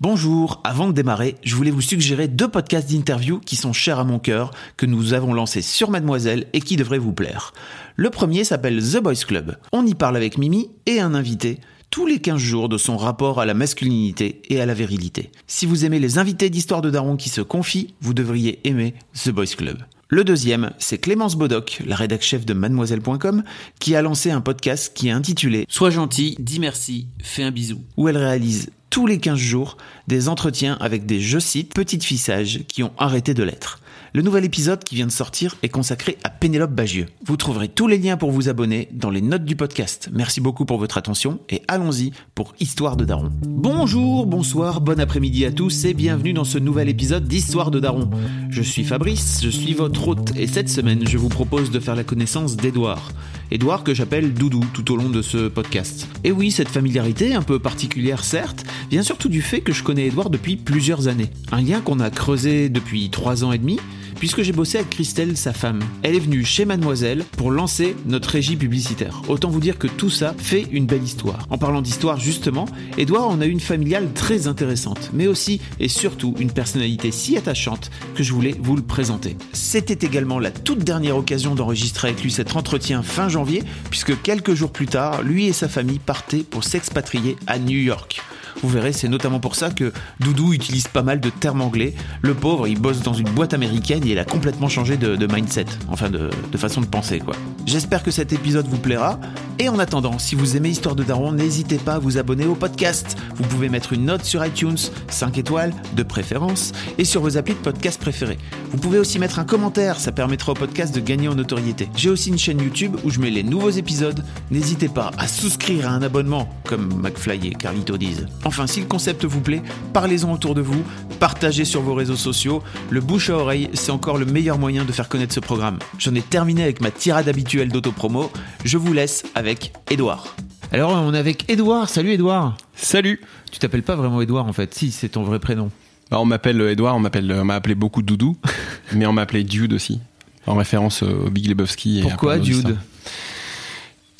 Bonjour, avant de démarrer, je voulais vous suggérer deux podcasts d'interview qui sont chers à mon cœur, que nous avons lancés sur Mademoiselle et qui devraient vous plaire. Le premier s'appelle The Boys Club. On y parle avec Mimi et un invité tous les 15 jours de son rapport à la masculinité et à la virilité. Si vous aimez les invités d'Histoire de Daron qui se confient, vous devriez aimer The Boys Club. Le deuxième, c'est Clémence Bodoc, la rédac chef de mademoiselle.com, qui a lancé un podcast qui est intitulé Sois gentil, dis merci, fais un bisou. où elle réalise tous les 15 jours des entretiens avec des, je cite, petites filles sages qui ont arrêté de l'être. Le nouvel épisode qui vient de sortir est consacré à Pénélope Bagieux. Vous trouverez tous les liens pour vous abonner dans les notes du podcast. Merci beaucoup pour votre attention et allons-y pour Histoire de Daron. Bonjour, bonsoir, bon après-midi à tous et bienvenue dans ce nouvel épisode d'Histoire de Daron. Je suis Fabrice, je suis votre hôte et cette semaine je vous propose de faire la connaissance d'Edouard. Edouard que j'appelle Doudou tout au long de ce podcast. Et oui, cette familiarité, un peu particulière certes, vient surtout du fait que je connais Edouard depuis plusieurs années. Un lien qu'on a creusé depuis trois ans et demi, puisque j'ai bossé avec Christelle, sa femme. Elle est venue chez Mademoiselle pour lancer notre régie publicitaire. Autant vous dire que tout ça fait une belle histoire. En parlant d'histoire, justement, Edouard en a une familiale très intéressante, mais aussi et surtout une personnalité si attachante que je voulais vous le présenter. C'était également la toute dernière occasion d'enregistrer avec lui cet entretien fin janvier, puisque quelques jours plus tard, lui et sa famille partaient pour s'expatrier à New York. Vous verrez, c'est notamment pour ça que Doudou utilise pas mal de termes anglais. Le pauvre, il bosse dans une boîte américaine et il a complètement changé de, mindset, enfin de, de façon de penser quoi. J'espère que cet épisode vous plaira. Et en attendant, si vous aimez Histoire de Daron, n'hésitez pas à vous abonner au podcast. Vous pouvez mettre une note sur iTunes, 5 étoiles de préférence, et sur vos applis de podcast préférés. Vous pouvez aussi mettre un commentaire, ça permettra au podcast de gagner en notoriété. J'ai aussi une chaîne YouTube où je mets les nouveaux épisodes. N'hésitez pas à souscrire à un abonnement, comme McFly et Carlito disent. Enfin, si le concept vous plaît, parlez-en autour de vous, partagez sur vos réseaux sociaux. Le bouche à oreille, c'est encore le meilleur moyen de faire connaître ce programme. J'en ai terminé avec ma tirade habituelle d'autopromo. Je vous laisse avec Edouard. Alors, on est avec Edouard. Salut Edouard. Salut Tu t'appelles pas vraiment Edouard en fait. Si, c'est ton vrai prénom. Bah, On m'appelle euh, Edouard, on m'appelle, on m'a appelé beaucoup Doudou, mais on m'a appelé Dude aussi, en référence euh, au Big Lebowski. et à Pourquoi Dude.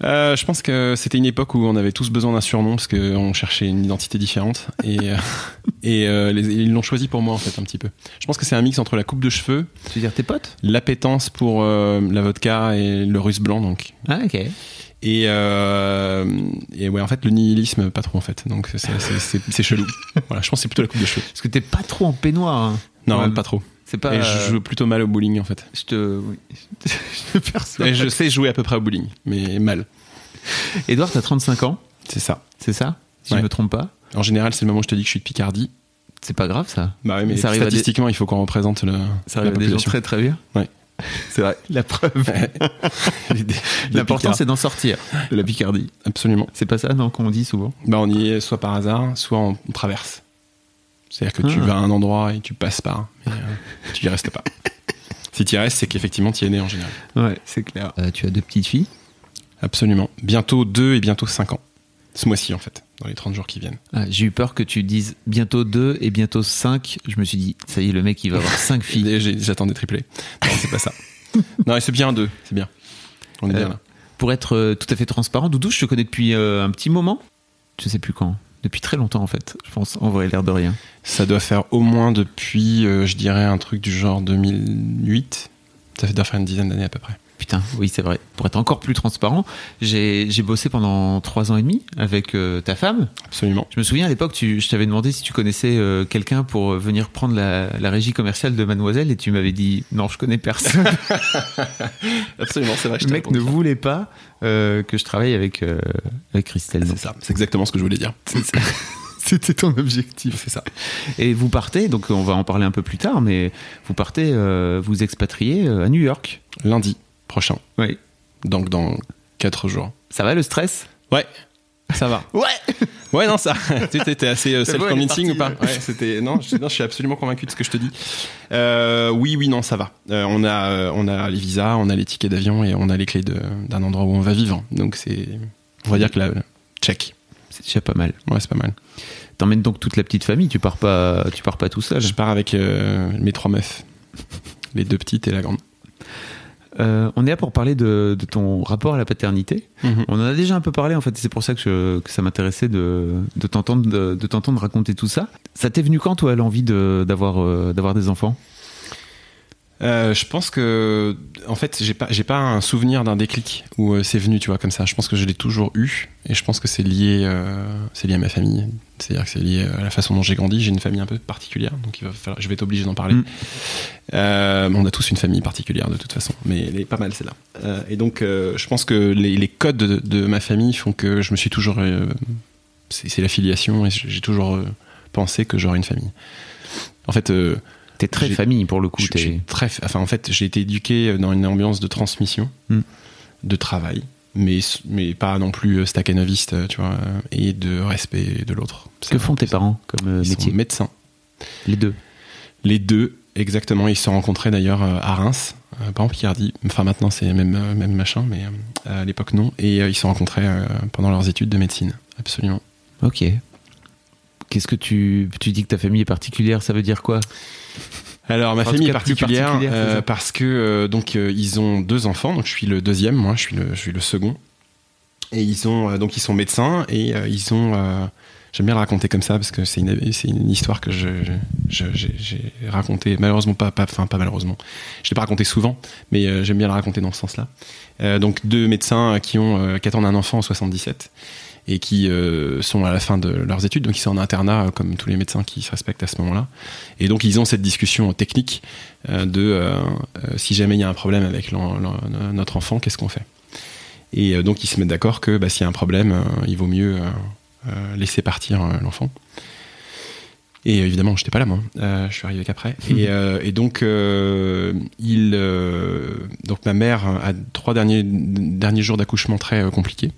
Euh, Je pense que c'était une époque où on avait tous besoin d'un surnom parce qu'on cherchait une identité différente et, euh, et euh, les- ils l'ont choisi pour moi en fait un petit peu. Je pense que c'est un mix entre la coupe de cheveux, Tu veux dire tes potes? l'appétence pour euh, la vodka et le russe blanc donc Ah, ok. et euh, et ouais en fait le nihilisme pas trop en fait donc c'est chelou. voilà je pense que c'est plutôt la coupe de cheveux. Parce que t'es pas trop en peignoir. hein. Non Ouais. pas trop. C'est pas. Et euh, je joue plutôt mal au bowling en fait. je te. Oui. je te perçois. Et je sais jouer à peu près au bowling, mais mal. Edouard, t'as 35 ans, C'est ça. c'est ça? Si Ouais. je me trompe pas. En général, c'est le moment où je te dis que je suis de Picardie. C'est pas grave ça. Bah oui, mais Ça des- statistiquement, il faut qu'on représente le, Ça la arrive à des gens très très bien. Ouais. C'est vrai. La preuve. L'important c'est d'en sortir de la Picardie. Absolument. C'est pas ça, non, qu'on dit souvent? Bah, on y est soit par hasard, soit on traverse. C'est-à-dire que tu Ah. vas à un endroit et tu passes par, mais euh, tu y restes pas. si tu y restes, c'est qu'effectivement, tu y es né en général. Ouais, c'est clair. Euh, tu as deux petites filles? Absolument. Bientôt 2 et bientôt 5 ans. Ce mois-ci, en fait, dans les 30 jours qui viennent. Ah, J'ai eu peur que tu dises bientôt deux et bientôt cinq. Je me suis dit, ça y est, le mec il va avoir cinq filles. Et j'ai- J'attends des triplés. Non, c'est pas ça. non, et c'est bien 2, c'est bien. On est Euh, bien là. Pour être euh, tout à fait transparent, Doudou, je te connais depuis euh, un petit moment. Je sais plus quand. Depuis très longtemps en fait, je pense, en vrai, l'air de rien. Ça doit faire au moins depuis, euh, je dirais, un truc du genre 2008. Ça doit faire une dizaine d'années à peu près. Putain, oui, c'est vrai. Pour être encore plus transparent, j'ai bossé pendant trois ans et demi avec euh, ta femme. Absolument. Je me souviens à l'époque, tu- je t'avais demandé si tu connaissais euh, quelqu'un pour euh, venir prendre la, la régie commerciale de Mademoiselle et tu m'avais dit non, je connais personne. Absolument, c'est vrai. Le mec ne voulait pas euh, que je travaille avec, avec Christelle. C'est ça, c'est exactement ce que je voulais dire. C'était ton objectif. C'est ça. Et vous partez, donc on va en parler un peu plus tard, mais vous partez, vous expatriez à New York. Lundi prochain, Oui. donc dans 4 jours. Ça va le stress? Ouais. Ça va. Ouais Ouais, non, ça. tu étais assez euh, self-convincing ou pas? Ouais, c'était. Non, je, non, je suis absolument convaincu de ce que je te dis. Euh, oui, oui, non, ça va. Euh, on a, euh, on a les visas, on a les tickets d'avion et on a les clés de- d'un endroit où on va vivre. Donc c'est, on va dire que la check. C'est déjà pas mal. Ouais, c'est pas mal. T'emmènes donc toute la petite famille, tu pars pas, tu pars pas tout seul. Je pars avec euh, mes trois meufs, les deux petites et la grande. Euh, on est là pour parler de, de ton rapport à la paternité. Mhm. On en a déjà un peu parlé en fait, c'est pour ça que, je- que ça m'intéressait de, de t'entendre de, de t'entendre raconter tout ça. Ça t'est venu quand toi l'envie d'avoir euh, d'avoir des enfants? Euh, je pense que, en fait, j'ai pas, j'ai pas un souvenir d'un déclic où euh, c'est venu, tu vois, comme ça. Je pense que je l'ai toujours eu, et je pense que c'est lié, euh, c'est lié à ma famille. C'est-à-dire que c'est lié à la façon dont j'ai grandi. J'ai une famille un peu particulière, donc il va falloir, je vais être obligé d'en parler. Mm. On a tous une famille particulière de toute façon, mais elle est pas mal celle-là. Et donc, je pense que les, les codes de, de ma famille font que je me suis toujours, c'est la filiation, et j'ai toujours pensé que j'aurais une famille. En fait. Euh, T'es très famille pour le coup. je, très, enfin en fait, j'ai été éduqué dans une ambiance de transmission, Mm. de travail, mais mais pas non plus staccanoviste, tu vois, euh, et de respect de l'autre. Que font tes parents comme euh, Ils métier sont médecins. Les deux. Les deux, exactement. Ils se sont rencontrés d'ailleurs euh, à Reims, euh, pas en Picardie. Enfin maintenant c'est même euh, même machin, mais euh, à l'époque non. Et euh, ils se sont rencontrés euh, pendant leurs études de médecine. Absolument. Ok. Qu'est-ce que tu, tu dis que ta famille est particulière Ça veut dire quoi? Alors ma En famille est particulière, euh, parce que euh, donc euh, ils ont deux enfants, donc je suis le deuxième, moi je suis le, je suis le second, et ils ont donc ils sont médecins et ils ont j'aime bien le raconter comme ça parce que c'est une une histoire que je j'ai j'ai raconté malheureusement pas pas enfin pas malheureusement. Je l'ai pas raconté souvent mais j'aime bien le raconter dans ce sens-là. Donc deux médecins qui ont qui attendent un enfant en 77 et qui euh, sont à la fin de leurs études, donc ils sont en internat euh, comme tous les médecins qui se respectent à ce moment-là. Et donc ils ont cette discussion technique euh, de euh, si jamais il y a un problème avec notre enfant, qu'est-ce qu'on fait? Et donc ils se mettent d'accord que bah, s'il y a un problème, il vaut mieux laisser partir l'enfant. Et évidemment, j'étais pas là, moi. Euh, je suis arrivé qu'après. Et, euh, et donc, euh, il, donc ma mère a trois derniers derniers jours d'accouchement très compliqués.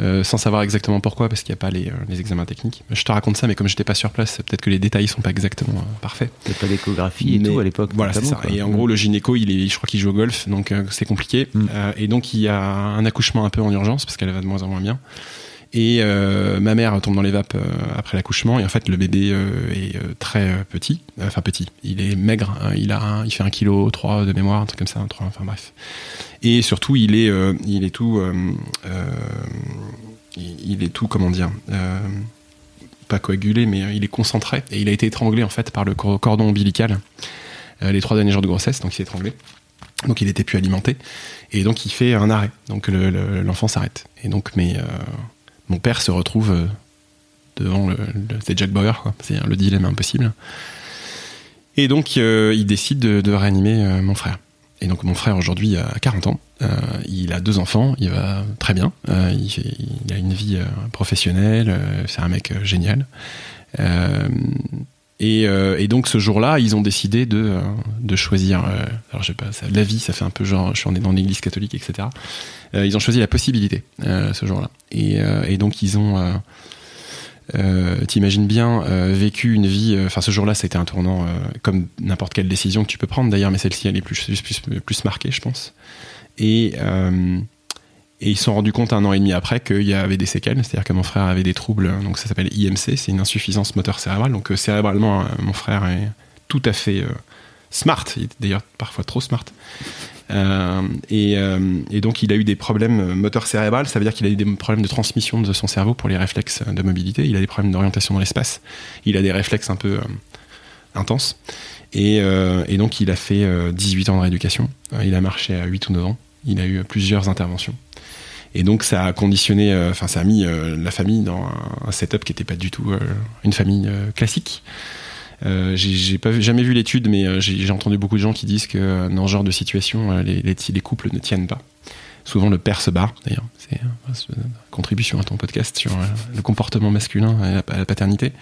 Euh, sans savoir exactement pourquoi, parce qu'il n'y a pas les, euh, les examens techniques. Je te raconte ça, mais comme j'étais pas sur place, peut-être que les détails sont pas exactement euh, parfaits. T'as pas d'échographie et Mais- tout à l'époque. Voilà, c'est ça. quoi. Et en gros, le gynéco, il est, je crois qu'il joue au golf, donc c'est compliqué. Mm. Et donc, il y a un accouchement un peu en urgence parce qu'elle va de moins en moins bien. Et ma mère tombe dans les vapes après l'accouchement. Et en fait, le bébé est très petit, enfin petit. Il est maigre. hein. il a, un- il fait un kilo 3 de mémoire, un truc comme ça, un 3, enfin bref. Et surtout, il est, il est tout, il, est tout, comment dire. euh, pas coagulé, mais il est concentré et il a été étranglé en fait par le cor- cordon ombilical euh, les trois derniers jours de grossesse, donc il s'est étranglé. Donc il était plus alimenté et donc il fait un arrêt. Donc le- le- l'enfant s'arrête. Et donc mes, euh, mon père se retrouve devant le, c'est Jack Bauer. C'est le dilemme impossible. Et donc il décide de, réanimer mon frère. Et donc mon frère aujourd'hui a 40 ans, Euh, il a deux enfants, il va très bien, Euh, il, a une vie euh, professionnelle, c'est un mec génial. Et, donc ce jour-là, ils ont décidé de, choisir. alors je sais pas, la vie, ça fait un peu genre, je suis en- dans l'église catholique, etc. Ils ont choisi la possibilité ce jour-là. Et, donc ils ont, euh, t'imagines bien, vécu une vie. Enfin, ce jour-là, été un tournant comme n'importe quelle décision que tu peux prendre. D'ailleurs, mais celle-ci, elle est plus marquée, je pense. Et euh, et ils se sont rendus compte un an et demi après qu'il y avait des séquelles, c'est-à-dire que mon frère avait des troubles, donc ça s'appelle IMC, c'est une insuffisance moteur cérébrale. Donc euh, cérébralement, euh, mon frère est tout à fait smart, il est d'ailleurs parfois trop smart. Et, donc il a eu des problèmes moteurs cérébrales, ça veut dire qu'il a eu des problèmes de transmission de son cerveau pour les réflexes de mobilité, il a des problèmes d'orientation dans l'espace, il a des réflexes un peu intenses. Et, euh, et donc il a fait euh, 18 ans de rééducation, Euh, il a marché à 8 ou 9 ans, il a eu plusieurs interventions. Et donc ça a conditionné, euh, enfin ça a mis euh, la famille dans un, setup qui n'était pas du tout euh, une famille euh, classique. Euh, j'ai jamais vu l'étude, mais euh, j'ai entendu beaucoup de gens qui disent que euh, dans ce genre de situation, euh, les couples ne tiennent pas. Souvent le père se barre, d'ailleurs. C'est euh, une contribution à ton podcast sur euh, le comportement masculin et la, paternité.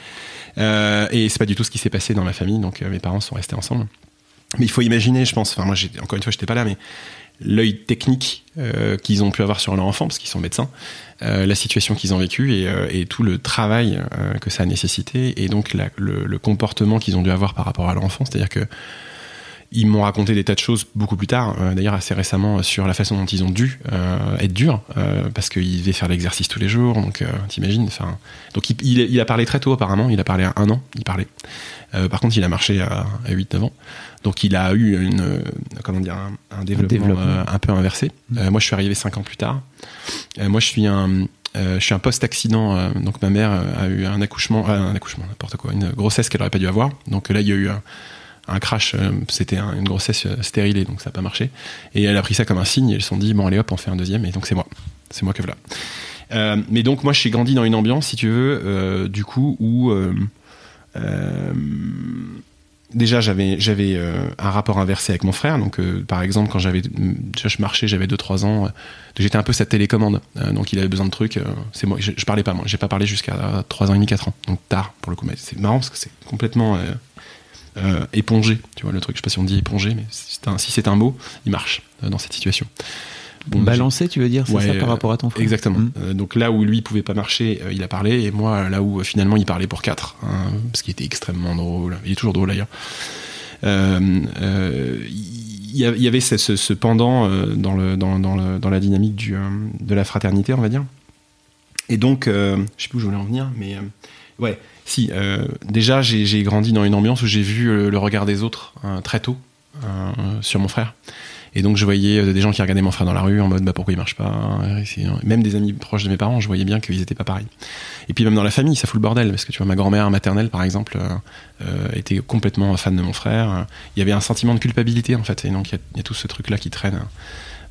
Euh, et c'est pas du tout ce qui s'est passé dans ma famille, donc euh, mes parents sont restés ensemble. Mais il faut imaginer, je pense, enfin moi encore une fois j'étais pas là, mais l'œil technique qu'ils ont pu avoir sur leur enfant, parce qu'ils sont médecins, la situation qu'ils ont vécue et, tout le travail que ça a nécessité, et donc le, le, comportement qu'ils ont dû avoir par rapport à leur enfant. C'est-à-dire que ils m'ont raconté des tas de choses beaucoup plus tard, d'ailleurs assez récemment, sur la façon dont ils ont dû être durs, parce qu'ils devaient faire l'exercice tous les jours, donc t'imagines. Donc il, il, il, a parlé très tôt apparemment, il a parlé à un an, il parlait. par contre, il a marché à, à 8-9 ans. Donc il a eu une, euh, comment dire, un, développement, euh, un, peu inversé. Mmh. Euh, moi, je suis arrivé cinq ans plus tard. moi, je suis un, je suis un post-accident. donc ma mère a eu un accouchement, un accouchement, n'importe quoi, une grossesse qu'elle aurait pas dû avoir. Donc là, il y a eu un, crash. C'était une grossesse stérilée, donc ça n'a pas marché. Et elle a pris ça comme un signe. Et elles se sont dit bon, allez hop, on fait un deuxième. Et donc c'est moi, c'est moi que voilà. Euh, mais donc moi, je suis grandi dans une ambiance, si tu veux, euh, du coup où euh, déjà j'avais j'avais euh, un rapport inversé avec mon frère donc euh, par exemple quand j'avais je marchais j'avais 2 3 ans euh, j'étais un peu sa télécommande donc il avait besoin de trucs c'est moi je, parlais pas moi j'ai pas parlé jusqu'à 3 ans et demi 4 ans donc tard pour le coup c'est marrant parce que c'est complètement épongé tu vois le truc je sais pas si on dit épongé mais si c'est un mot il marche dans cette situation Bon, Balancer, tu veux dire, c'est ça par rapport à ton frère Exactement. Mmh. Euh, donc là où lui pouvait pas marcher, euh, il a parlé, et moi là où euh, finalement il parlait pour quatre, hein, ce qui était extrêmement drôle. Il est toujours drôle d'ailleurs. Il y, y, avait ce, ce, ce pendant dans, le, dans, dans, le, dans, la dynamique du, de la fraternité, on va dire. Et donc, je sais plus où je voulais en venir, mais ouais, si. déjà, j'ai grandi dans une ambiance où j'ai vu le, regard des autres hein, très tôt sur mon frère. Et donc je voyais euh, des gens qui regardaient mon frère dans la rue en mode bah pourquoi il marche pas hein, Même des amis proches de mes parents, je voyais bien qu'ils étaient pas pareils. Et puis même dans la famille, ça fout le bordel parce que tu vois ma grand-mère maternelle par exemple euh, euh était complètement fan de mon frère. Il y avait un sentiment de culpabilité en fait, et donc il y, a tout ce truc là qui traîne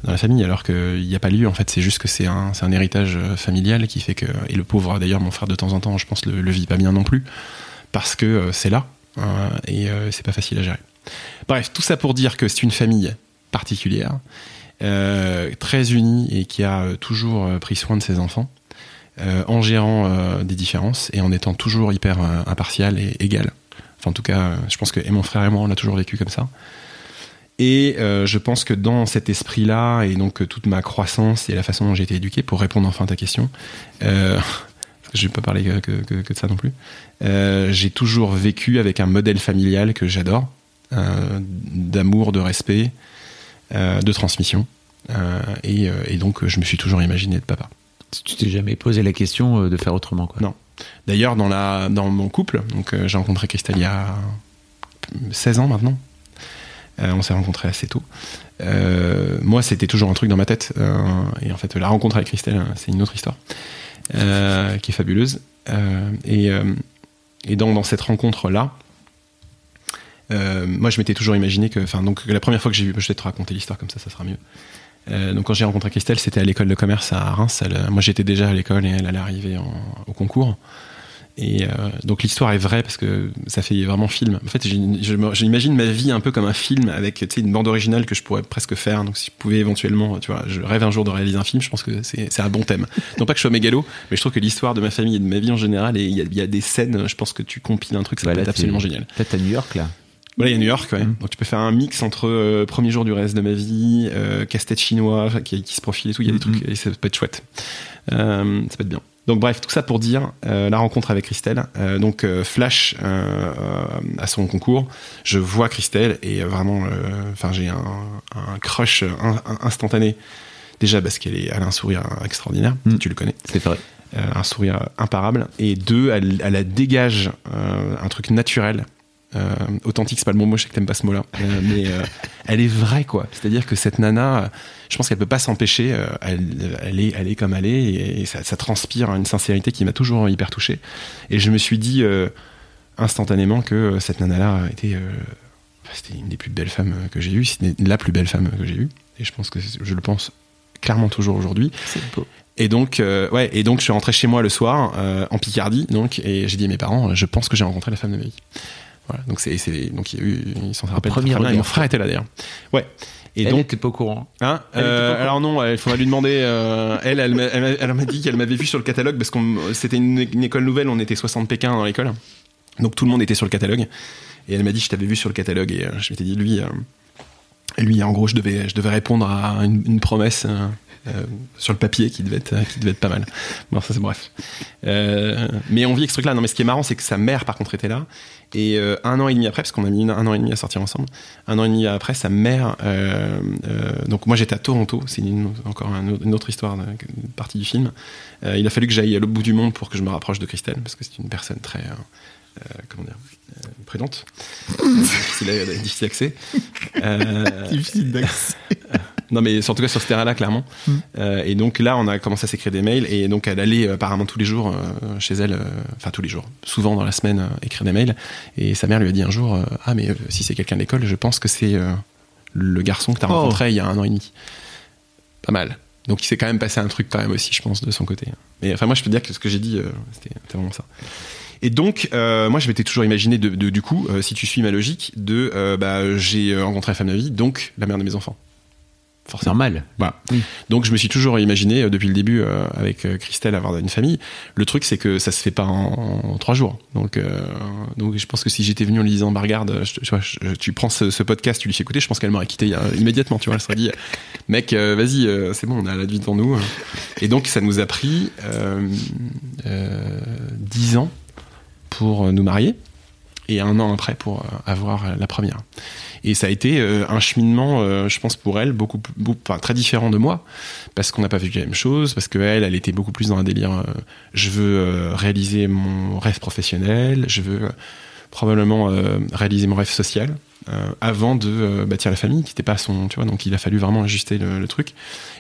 dans la famille alors qu'il n'y a pas lieu en fait c'est juste que c'est un, héritage euh, familial qui fait que et le pauvre d'ailleurs mon frère de temps en temps je pense le, le vit pas bien non plus parce que c'est là et c'est pas facile à gérer. Bref, tout ça pour dire que c'est une famille particulière, euh, très unie et qui a euh, toujours euh, pris soin de ses enfants, en gérant des différences et en étant toujours hyper impartial et égal. Enfin, en tout cas, je pense que et mon frère et moi, on l'a toujours vécu comme ça. Et je pense que dans cet esprit-là, et donc toute ma croissance et la façon dont j'ai été éduqué, pour répondre enfin à ta question, euh, je vais pas parler que, que, que, de ça non plus, euh, j'ai toujours vécu avec un modèle familial que j'adore, euh, d'amour, de respect, euh, de transmission. Euh, et, euh, et, donc, je me suis toujours imaginé être papa. Tu t'es jamais posé la question de faire autrement, quoi Non. D'ailleurs, dans, la, dans mon couple, donc j'ai rencontré Christelle il y a 16 ans maintenant. On s'est rencontrés assez tôt. Euh, moi, c'était toujours un truc dans ma tête. Euh, et en fait, la rencontre avec Christelle, c'est une autre histoire euh, qui est fabuleuse. et, et dans cette rencontre-là, euh, moi, je m'étais toujours imaginé que, enfin, donc la première fois que j'ai vu, je vais te raconter l'histoire comme ça, ça sera mieux. Euh, donc quand j'ai rencontré Christelle, c'était à l'école de commerce à Reims. moi, j'étais déjà à l'école et elle allait arriver au concours. Et euh, donc l'histoire est vraie parce que ça fait vraiment film. En fait, j'imagine ma vie un peu comme un film avec une bande originale que je pourrais presque faire. Donc si je pouvais éventuellement, tu vois, je rêve un jour de réaliser un film, je pense que c'est un bon thème. Non pas que je sois mégalo, mais je trouve que l'histoire de ma famille et de ma vie en général, et il y, y, a des scènes, je pense que tu compiles un truc, ça bah peut être absolument génial. Peut-être à New York là. Voilà, il y a New York, ouais. Mm. Donc tu peux faire un mix entre euh, premier jour du reste de ma vie, euh, casse-tête chinois qui, qui, se profile et tout. Il y a des mm, trucs, mm. et ça peut être chouette. Euh, ça peut être bien. Donc bref, tout ça pour dire euh, la rencontre avec Christelle. Euh, donc euh, Flash à son concours, je vois Christelle et vraiment, enfin j'ai un, un, crush instantané. Déjà parce qu'elle est, elle a un sourire extraordinaire, tu le connais. C'est vrai. un sourire imparable. Et deux, elle, elle dégage un truc naturel euh, authentique, c'est pas le bon mot, je sais que t'aimes pas ce mot-là, euh, mais euh, elle est vraie, quoi. C'est-à-dire que cette nana, je pense qu'elle peut pas s'empêcher, elle, elle, est, elle est comme elle est, et, ça, ça, transpire une sincérité qui m'a toujours hyper touché. Et je me suis dit instantanément que cette nana-là était, c'était une des plus belles femmes que j'ai eues, c'était la plus belle femme que j'ai eue, et je pense que je le pense clairement toujours aujourd'hui. C'est beau. Et donc, ouais, et donc je suis rentré chez moi le soir en Picardie, donc, et j'ai dit à mes parents, je pense que j'ai rencontré la femme de ma vie. Voilà, donc c'est donc il y a eu ils s'en rappellent très bien. mon frère était là d'ailleurs. Ouais. Et elle donc n'était pas au courant. Hein euh, alors non, il faudrait lui demander. Euh, elle, elle, elle, m'a dit qu'elle m'avait vu sur le catalogue parce qu'on c'était une, école nouvelle, on était 60 Pékin dans l'école, donc tout le monde était sur le catalogue. Et elle m'a dit je t'avais vu sur le catalogue et euh, je m'étais dit lui. Lui, en gros, je devais, je devais répondre à une, une promesse euh, euh, sur le papier qui devait être, qui devait être pas mal. Bon, ça c'est bref. Euh, mais on vit ce truc-là. Non, mais ce qui est marrant, c'est que sa mère, par contre, était là. Et euh, un an et demi après, parce qu'on a mis une- un an et demi à sortir ensemble, un an et demi après, sa mère. euh, euh, donc moi, j'étais à Toronto. C'est encore une autre histoire, une partie du film. Euh, il a fallu que j'aille à l'autre bout du monde pour que je me rapproche de Christelle, parce que c'est une personne très. euh, euh, comment dire euh, Prudente. difficile, difficile d'accès. Euh, Difficile d'accès. Non, mais en tout cas sur ce terrain-là, clairement. Euh, et donc là, on a commencé à s'écrire des mails et donc elle allait euh, apparemment tous les jours euh, chez elle, enfin tous les jours, souvent dans la semaine, écrire des mails. Et sa mère lui a dit un jour Ah, mais si c'est quelqu'un de l'école, je pense que c'est le garçon que tu as Oh. rencontré il y a un an et demi. Pas mal. Donc il s'est quand même passé un truc quand même aussi, je pense, de son côté. Mais enfin, moi, je peux dire que ce que j'ai dit, c'était vraiment ça. Et donc, euh, moi, je m'étais toujours imaginé, de, de- du coup, euh, si tu suis ma logique, de euh, bah, j'ai rencontré la femme de vie, donc la mère de mes enfants. Forcément. normal. Voilà. Oui. Donc je me suis toujours imaginé euh, depuis le début euh, avec euh, Christelle avoir une famille. Le truc c'est que ça se fait pas en, en trois jours. Donc donc je pense que si j'étais venu en lui disant bah regarde, je, tu vois, je- tu prends ce, ce podcast, tu lui fais écouter, je pense qu'elle m'aurait quitté immédiatement. Tu vois, elle serait dit mec vas-y c'est bon on a la vie devant nous. Et donc ça nous a pris dix ans pour nous marier et un an après pour avoir la première. Et ça a été euh, un cheminement, euh, je pense, pour elle, beaucoup, enfin, très différent de moi, parce qu'on n'a pas vécu la même chose, parce qu'elle, elle était beaucoup plus dans un délire, euh, je veux réaliser mon rêve professionnel, je veux probablement réaliser mon rêve social, euh, avant de euh, bâtir la famille, qui n'était pas son, tu vois, donc il a fallu vraiment ajuster le, le truc.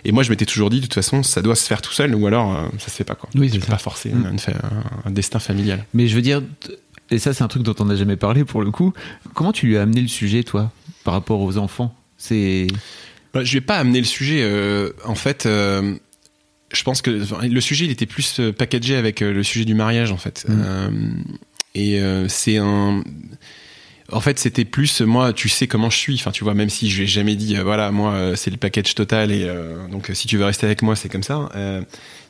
Et moi, je m'étais toujours dit, de toute façon, ça doit se faire tout seul, ou alors euh, ça se fait pas, quoi. Oui, tu c'est peux ça. pas forcer Mm. une fa- un, un destin familial. Mais je veux dire, et ça c'est un truc dont on n'a jamais parlé pour le coup. Comment tu lui as amené le sujet, toi, par rapport aux enfants? C'est Bah, je vais pas amener le sujet. euh, en fait, euh, je pense que le sujet il était plus euh, packagé avec le sujet du mariage en fait. Mm. Euh, et c'est un. En fait, c'était plus moi. Tu sais comment je suis. Enfin, tu vois, même si je lui ai jamais dit, euh, voilà, moi, euh, c'est le package total et euh, donc euh, si tu veux rester avec moi, c'est comme ça. Euh,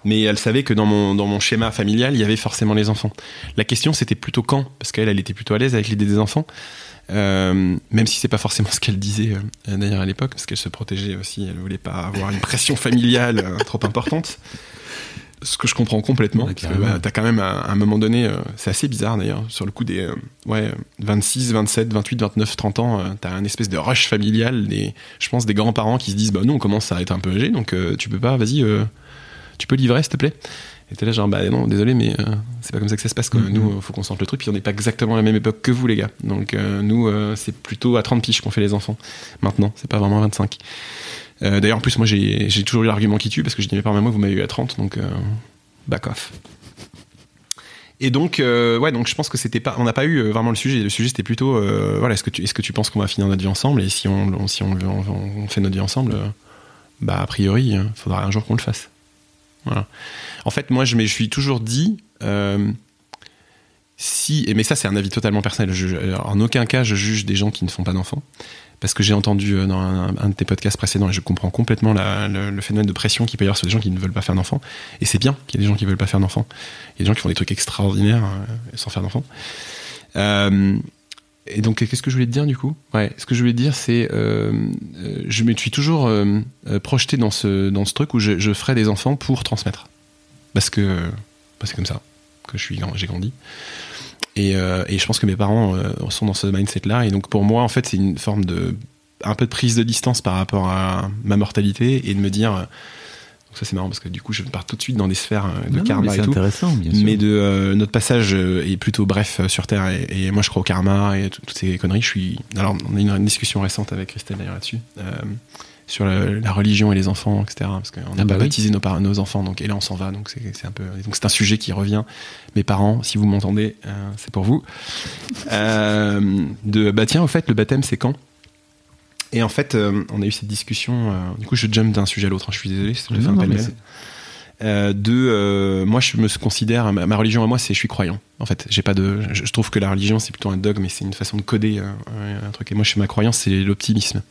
mais elle savait que dans mon dans mon schéma familial, il y avait forcément les enfants. La question, c'était plutôt quand, parce qu'elle, elle était plutôt à l'aise avec l'idée des enfants. Même si c'est pas forcément ce qu'elle disait d'ailleurs à l'époque, parce qu'elle se protégeait aussi, elle voulait pas avoir une pression familiale trop importante. Ce que je comprends complètement, Ouais, parce que bah, t'as quand même à, à un moment donné, euh, c'est assez bizarre d'ailleurs, sur le coup des euh, ouais, 26, 27, 28, 29, 30 ans, euh, t'as un espèce de rush familial, des, je pense des grands-parents qui se disent bah nous on commence à être un peu âgés, donc tu peux pas, vas-y, tu peux livrer s'il te plaît. Et t'es là genre bah non désolé mais euh, c'est pas comme ça que ça se passe quoi. Mhm. Nous faut qu'on sente le truc puis on n'est pas exactement à la même époque que vous les gars. Donc euh, nous euh, c'est plutôt à 30 piges qu'on fait les enfants. Maintenant c'est pas vraiment à 25. Euh, D'ailleurs en plus moi j'ai toujours eu l'argument qui tue parce que je dis mais moi vous m'avez eu à 30 donc euh, back off. Et donc euh, ouais donc je pense que c'était pas on n'a pas eu euh, vraiment le sujet. Le sujet c'était plutôt voilà est-ce que tu est-ce que tu penses qu'on va finir notre vie ensemble? Et si on si on, fait notre vie ensemble bah a priori il faudra un jour qu'on le fasse. Voilà. En fait, moi, je me suis toujours dit, si, et mais ça, c'est un avis totalement personnel. En aucun cas, je juge des gens qui ne font pas d'enfants, parce que j'ai entendu euh, dans un, de tes podcasts précédents, et je comprends complètement le, phénomène de pression qu'il peut y avoir sur des gens qui ne veulent pas faire d'enfants. Et c'est bien qu'il y ait des gens qui veulent pas faire d'enfants. Il y a des gens qui font des trucs extraordinaires euh, sans faire d'enfants. Euh, et donc, qu'est-ce que je voulais te dire du coup? Ouais, ce que je voulais te dire, c'est, euh, je me suis toujours projeté dans ce truc où je, ferai des enfants pour transmettre, parce que c'est comme ça que je suis j'ai grandi. Et, euh, et je pense que mes parents euh, sont dans ce mindset-là. Et donc pour moi, en fait, c'est une forme de un peu de prise de distance par rapport à ma mortalité et de me dire. euh, donc ça c'est marrant parce que du coup, je pars tout de suite dans des sphères de Non, karma mais et c'est tout intéressant, bien sûr. mais de notre passage est plutôt bref sur Terre et, et moi je crois au karma et tout- toutes ces conneries. Je suis alors on a eu une discussion récente avec Christelle d'ailleurs là-dessus sur la, la religion et les enfants, etc. Parce qu'on n'a Ah bah pas oui. baptisé nos, enfants, donc et là on s'en va, donc c'est c'est un peu donc c'est un sujet qui revient. Mes parents, si vous m'entendez, euh, c'est pour vous. Euh, de bah tiens, au fait, le baptême c'est quand? Et en fait, euh, on a eu cette discussion. euh, du coup, je jump d'un sujet à l'autre. hein, je suis désolé, te fais Non, un Euh, de euh, moi je me considère ma, ma religion à moi c'est je suis croyant en fait j'ai pas de je, je trouve que la religion c'est plutôt un dogme mais c'est une façon de coder euh, un truc et moi je suis ma croyance c'est l'optimisme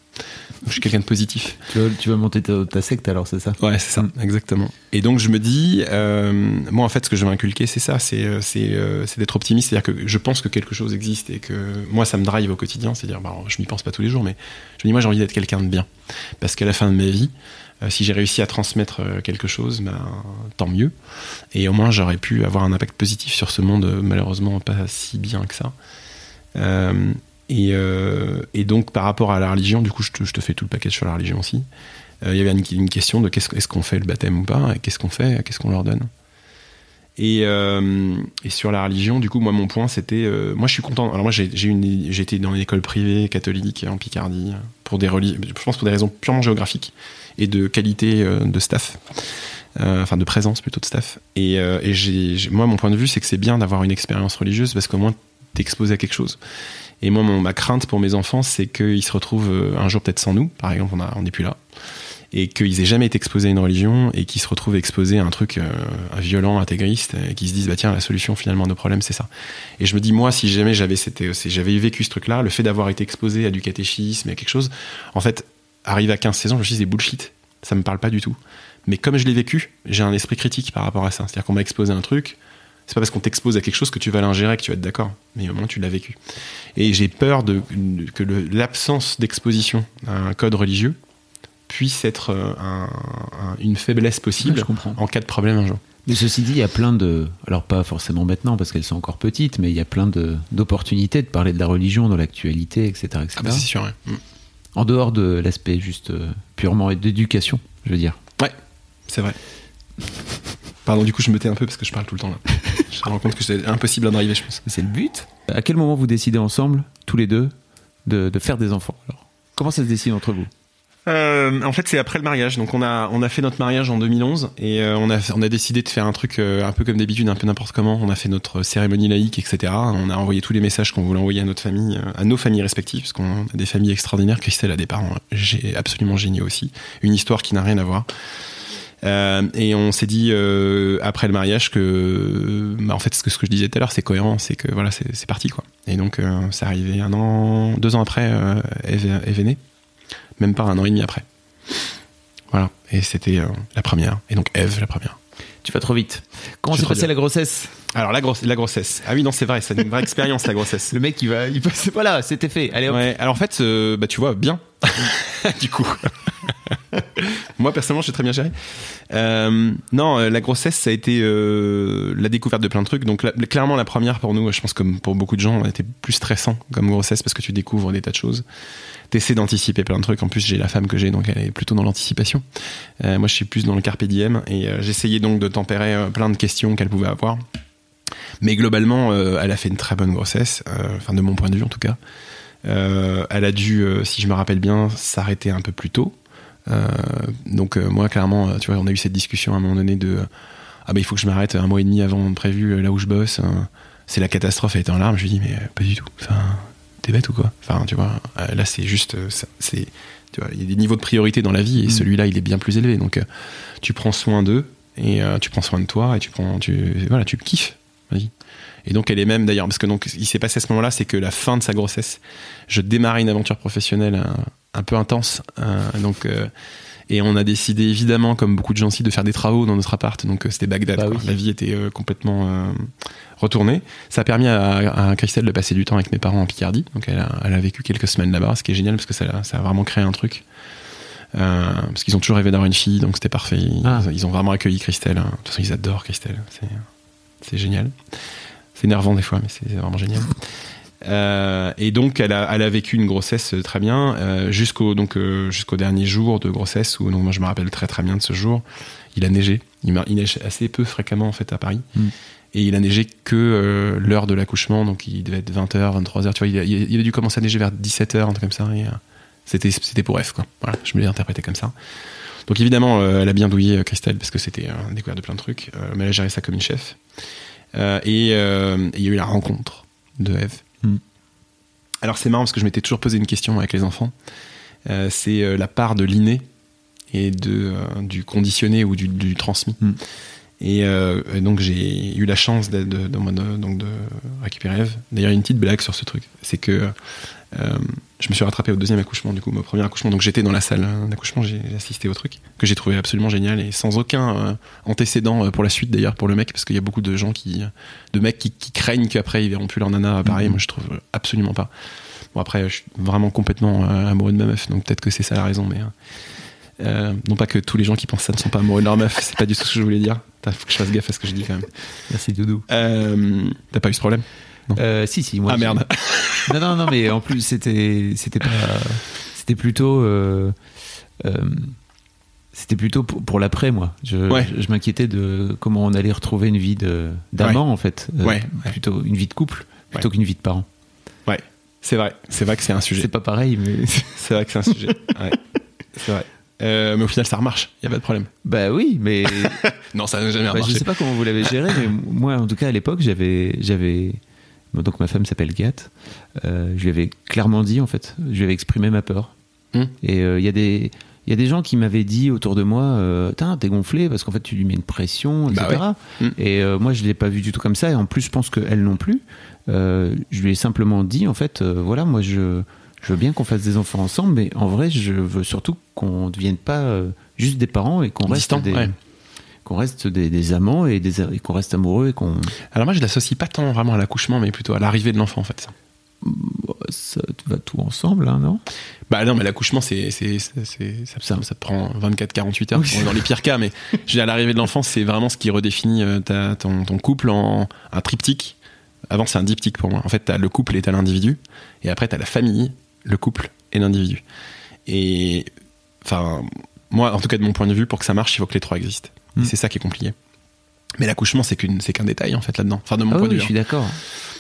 je suis quelqu'un de positif Tu vas, tu vas monter ta, ta secte alors, c'est ça? Ouais, c'est ça, exactement. Et donc je me dis, euh, moi en fait, ce que je veux inculquer, c'est ça, c'est euh, euh, c'est d'être optimiste, c'est-à-dire que je pense que quelque chose existe et que moi ça me drive au quotidien, c'est-à-dire, bah, je m'y pense pas tous les jours, mais je me dis moi j'ai envie d'être quelqu'un de bien, parce qu'à la fin de ma vie, euh, si j'ai réussi à transmettre quelque chose, ben, tant mieux. Et au moins j'aurais pu avoir un impact positif sur ce monde, malheureusement pas si bien que ça. Euh, et, euh, et donc par rapport à la religion, du coup je te, fais tout le paquet sur la religion aussi. Euh, Il y avait une, question de qu'est-ce est-ce qu'on fait le baptême ou pas, qu'est-ce qu'on fait, qu'est-ce qu'on leur donne. Et, euh, et sur la religion, du coup, moi, mon point, c'était, moi, je suis content. Alors moi, j'ai été dans une école privée catholique en Picardie pour des reli- je pense pour des raisons purement géographiques et de qualité de staff, enfin de présence plutôt de staff. Et, moi, mon point de vue, c'est que c'est bien d'avoir une expérience religieuse parce qu'au moins t'es exposé à quelque chose. Et moi, ma crainte pour mes enfants, c'est qu'ils se retrouvent euh, un jour peut-être sans nous, par exemple, on n'est plus là, et qu'ils aient jamais été exposés à une religion et qu'ils se retrouvent exposés à un truc euh, violent, intégriste, et qu'ils se disent bah tiens la solution finalement à nos problèmes c'est ça. Et je me dis moi si jamais j'avais si j'avais vécu ce truc-là, le fait d'avoir été exposé à du catéchisme et à quelque chose, en fait, arrivé à 15 16 ans, je me suis c'est bullshit, ça me parle pas du tout. Mais comme je l'ai vécu, j'ai un esprit critique par rapport à ça. C'est-à-dire qu'on m'a exposé un truc, c'est pas parce qu'on t'expose à quelque chose que tu vas l'ingérer que tu vas être d'accord, mais au moins tu l'as vécu. Et j'ai peur de, de- que le- l'absence d'exposition à un code religieux puisse être euh, un- un- une faiblesse possible Ouais, je comprends. en cas de problème un jour. Mais ceci dit, il y a plein de. Alors, pas forcément maintenant, parce qu'elles sont encore petites, mais il y a plein de- d'opportunités de, parler de la religion dans l'actualité, etc. etc. Ah bah c'est sûr. ouais. Mm. en dehors de l'aspect juste euh, purement d'éducation, je veux dire. Ouais, c'est vrai. Pardon, du coup, je me tais un peu parce que je parle tout le temps là. je me rends compte que c'est impossible à driver, je pense. C'est le but. À quel moment vous décidez ensemble, tous les deux, de, de faire des enfants alors? Comment ça se décide entre vous? Euh, en fait, c'est après le mariage. Donc, on a, on a fait notre mariage en 2011 et euh, on, a, on a décidé de faire un truc euh, un peu comme d'habitude, un peu n'importe comment. On a fait notre cérémonie laïque, etc. On a envoyé tous les messages qu'on voulait envoyer à notre famille, à nos familles respectives, parce qu'on a des familles extraordinaires. Christelle a des parents j'ai absolument géniaux aussi. Une histoire qui n'a rien à voir. Euh, et on s'est dit euh, après le mariage que, bah, en fait, ce que, je disais tout à l'heure, c'est cohérent, c'est que voilà, c'est parti quoi. Et donc, euh, c'est arrivé un an, deux ans après, Eve, est née. même pas un an et demi après. Voilà, et c'était la première, et donc Eve la première. Tu vas trop vite. Comment s'est passée la grossesse? Alors la, grosse, la grossesse. Ah oui, non, c'est vrai, c'est une vraie expérience la grossesse. Le mec, il va. Il passe pas là, c'était fait. Allez hop. Ouais, alors en fait, euh, bah tu vois, bien. du coup. Moi, personnellement, je suis très bien géré. Euh, non, euh, la grossesse, ça a été euh, la découverte de plein de trucs. Donc, la- clairement, la première pour nous, je pense comme pour beaucoup de gens, elle était plus stressant comme grossesse parce que tu découvres des tas de choses. T'essaies d'anticiper plein de trucs. En plus, j'ai la femme que j'ai, donc elle est plutôt dans l'anticipation. Euh, moi, je suis plus dans le carpe diem et euh, j'essayais donc de tempérer euh, plein de questions qu'elle pouvait avoir. Mais globalement, elle a fait une très bonne grossesse, enfin de mon point de vue en tout cas. Elle a dû, si je me rappelle bien, s'arrêter un peu plus tôt. Donc moi, clairement, tu vois, on a eu cette discussion à un moment donné de ah bah il faut que je m'arrête un mois et demi avant prévu là où je bosse. hein. c'est la catastrophe. Elle était en larmes. Je lui dis mais pas du tout. Enfin, t'es bête ou quoi Enfin, tu vois, euh, là c'est juste, euh, c'est, tu vois, il y a des niveaux de priorité dans la vie et Mm. celui-là il est bien plus élevé. Donc euh, tu prends soin d'eux et tu prends soin de toi et tu prends, tu, voilà, tu kiffes. Vas-y. Et donc elle est même d'ailleurs parce que donc il s'est passé à ce moment-là, c'est que la fin de sa grossesse, je démarrais une aventure professionnelle un, un peu intense, donc euh, et on a décidé évidemment, comme beaucoup de gens ici, de faire des travaux dans notre appart. Donc euh, c'était Bagdad. Bah oui. La vie était euh, complètement euh, retournée. Ça a permis à, à Christelle de passer du temps avec mes parents en Picardie. Donc elle a, elle a vécu quelques semaines là-bas, ce qui est génial parce que ça, ça a vraiment créé un truc. Euh, parce qu'ils ont toujours rêvé d'avoir une fille, donc c'était parfait. Ils, Ah. ils ont vraiment accueilli Christelle. hein. De toute façon, ils adorent Christelle. C'est, génial. C'est énervant des fois, mais c'est vraiment génial. Euh, et donc, elle a, elle a vécu une grossesse euh, très bien euh, jusqu'au donc euh, jusqu'au dernier jour de grossesse où donc moi je me rappelle très très bien de ce jour. Il a neigé. Il, neige assez peu fréquemment en fait à Paris. Mm. Et il a neigé que l'heure de l'accouchement, donc il devait être 20h, 23h. Tu vois, il a, il a- il a dû commencer à neiger vers 17h, un truc comme ça. C'était c'était pour F quoi. Voilà, je me l'ai interprété comme ça. Donc évidemment, elle a bien douillé Christelle parce que c'était euh, découvert de plein de trucs. Mais elle a géré ça comme une chef. Et il y a eu la rencontre de Eve. Mm. Alors c'est marrant parce que je m'étais toujours posé une question avec les enfants. Euh, c'est euh, la part de l'inné et de, euh, du conditionné ou du, du transmis. Mm. Et, euh, et donc j'ai eu la chance d'être de, de, de- donc de récupérer Eve. D'ailleurs, il y a une petite blague sur ce truc. C'est que je me suis rattrapé au deuxième accouchement, du coup, mon premier accouchement. Donc j'étais dans la salle euh, d'accouchement, j'ai assisté au truc, que j'ai trouvé absolument génial et sans aucun euh, antécédent euh, pour la suite d'ailleurs pour le mec, parce qu'il y a beaucoup de gens qui, de mecs qui, qui craignent qu'après ils verront plus leur nana. Pareil, Mhm. moi je trouve euh, absolument pas. Bon après, je suis vraiment complètement euh, amoureux de ma meuf, donc peut-être que c'est ça la raison, mais. euh, euh, non pas que tous les gens qui pensent ça ne sont pas amoureux de leur meuf, c'est pas du tout ce que je voulais dire. Faut que je fasse gaffe à ce que je dis quand même. Merci Doudou. Euh, T'as pas eu ce problème? Euh, si, si, moi. Ah merde. Non, non, non, mais en plus, c'était, c'était pas, c'était plutôt, euh, euh, c'était plutôt pour, pour l'après, moi. Je, Ouais. je, je m'inquiétais de comment on allait retrouver une vie d'amant, en fait. Ouais. Plutôt une vie de couple, plutôt qu'une vie de parent. Ouais, c'est vrai. C'est vrai que c'est un sujet. C'est pas pareil, mais. C'est vrai que c'est un sujet. Ouais. C'est vrai. Euh, mais au final, ça remarche. Il y a pas de problème. bah oui, mais. Non, ça n'a jamais Bah, je remarché. sais pas comment vous l'avez géré, mais moi, en tout cas, à l'époque, j'avais, donc ma femme s'appelle Gat. Euh, je lui avais clairement dit, en fait, je lui avais exprimé ma peur. Hmm. Et euh, il y a des, il y a des gens qui m'avaient dit autour de moi, euh, t'es gonflé parce qu'en fait, tu lui mets une pression, etc. Bah ouais. Hmm. Et euh, moi, je l'ai pas vu du tout comme ça. Et en plus, je pense qu'elle non plus. Euh, je lui ai simplement dit, en fait, voilà, moi, je, je veux bien qu'on fasse des enfants ensemble, mais en vrai, je veux surtout qu'on ne devienne pas juste des parents et qu'on reste des, ouais. Qu'on reste des, des amants et, des, et qu'on reste amoureux et qu'on Alors moi, je l'associe pas tant vraiment à l'accouchement, mais plutôt à l'arrivée de l'enfant, en fait. ça. ça va tout ensemble, hein, non? Bah non, mais l'accouchement, c'est, ça, ça, ça prend 24-48 heures Oui, dans les pires cas, mais à l'arrivée de l'enfant, c'est vraiment ce qui redéfinit euh, ta- ton, ton couple en un triptyque. Avant, c'est un diptyque pour moi. En fait, t'as le couple et t'as l'individu, et après, t'as la famille, le couple et l'individu. Et enfin, moi, en tout cas, de mon point de vue, pour que ça marche, il faut que les trois existent. Mm. c'est ça qui est compliqué. Mais l'accouchement, c'est qu'un détail en fait là-dedans. Enfin, de mon Ah point oui, de vue. je suis d'accord.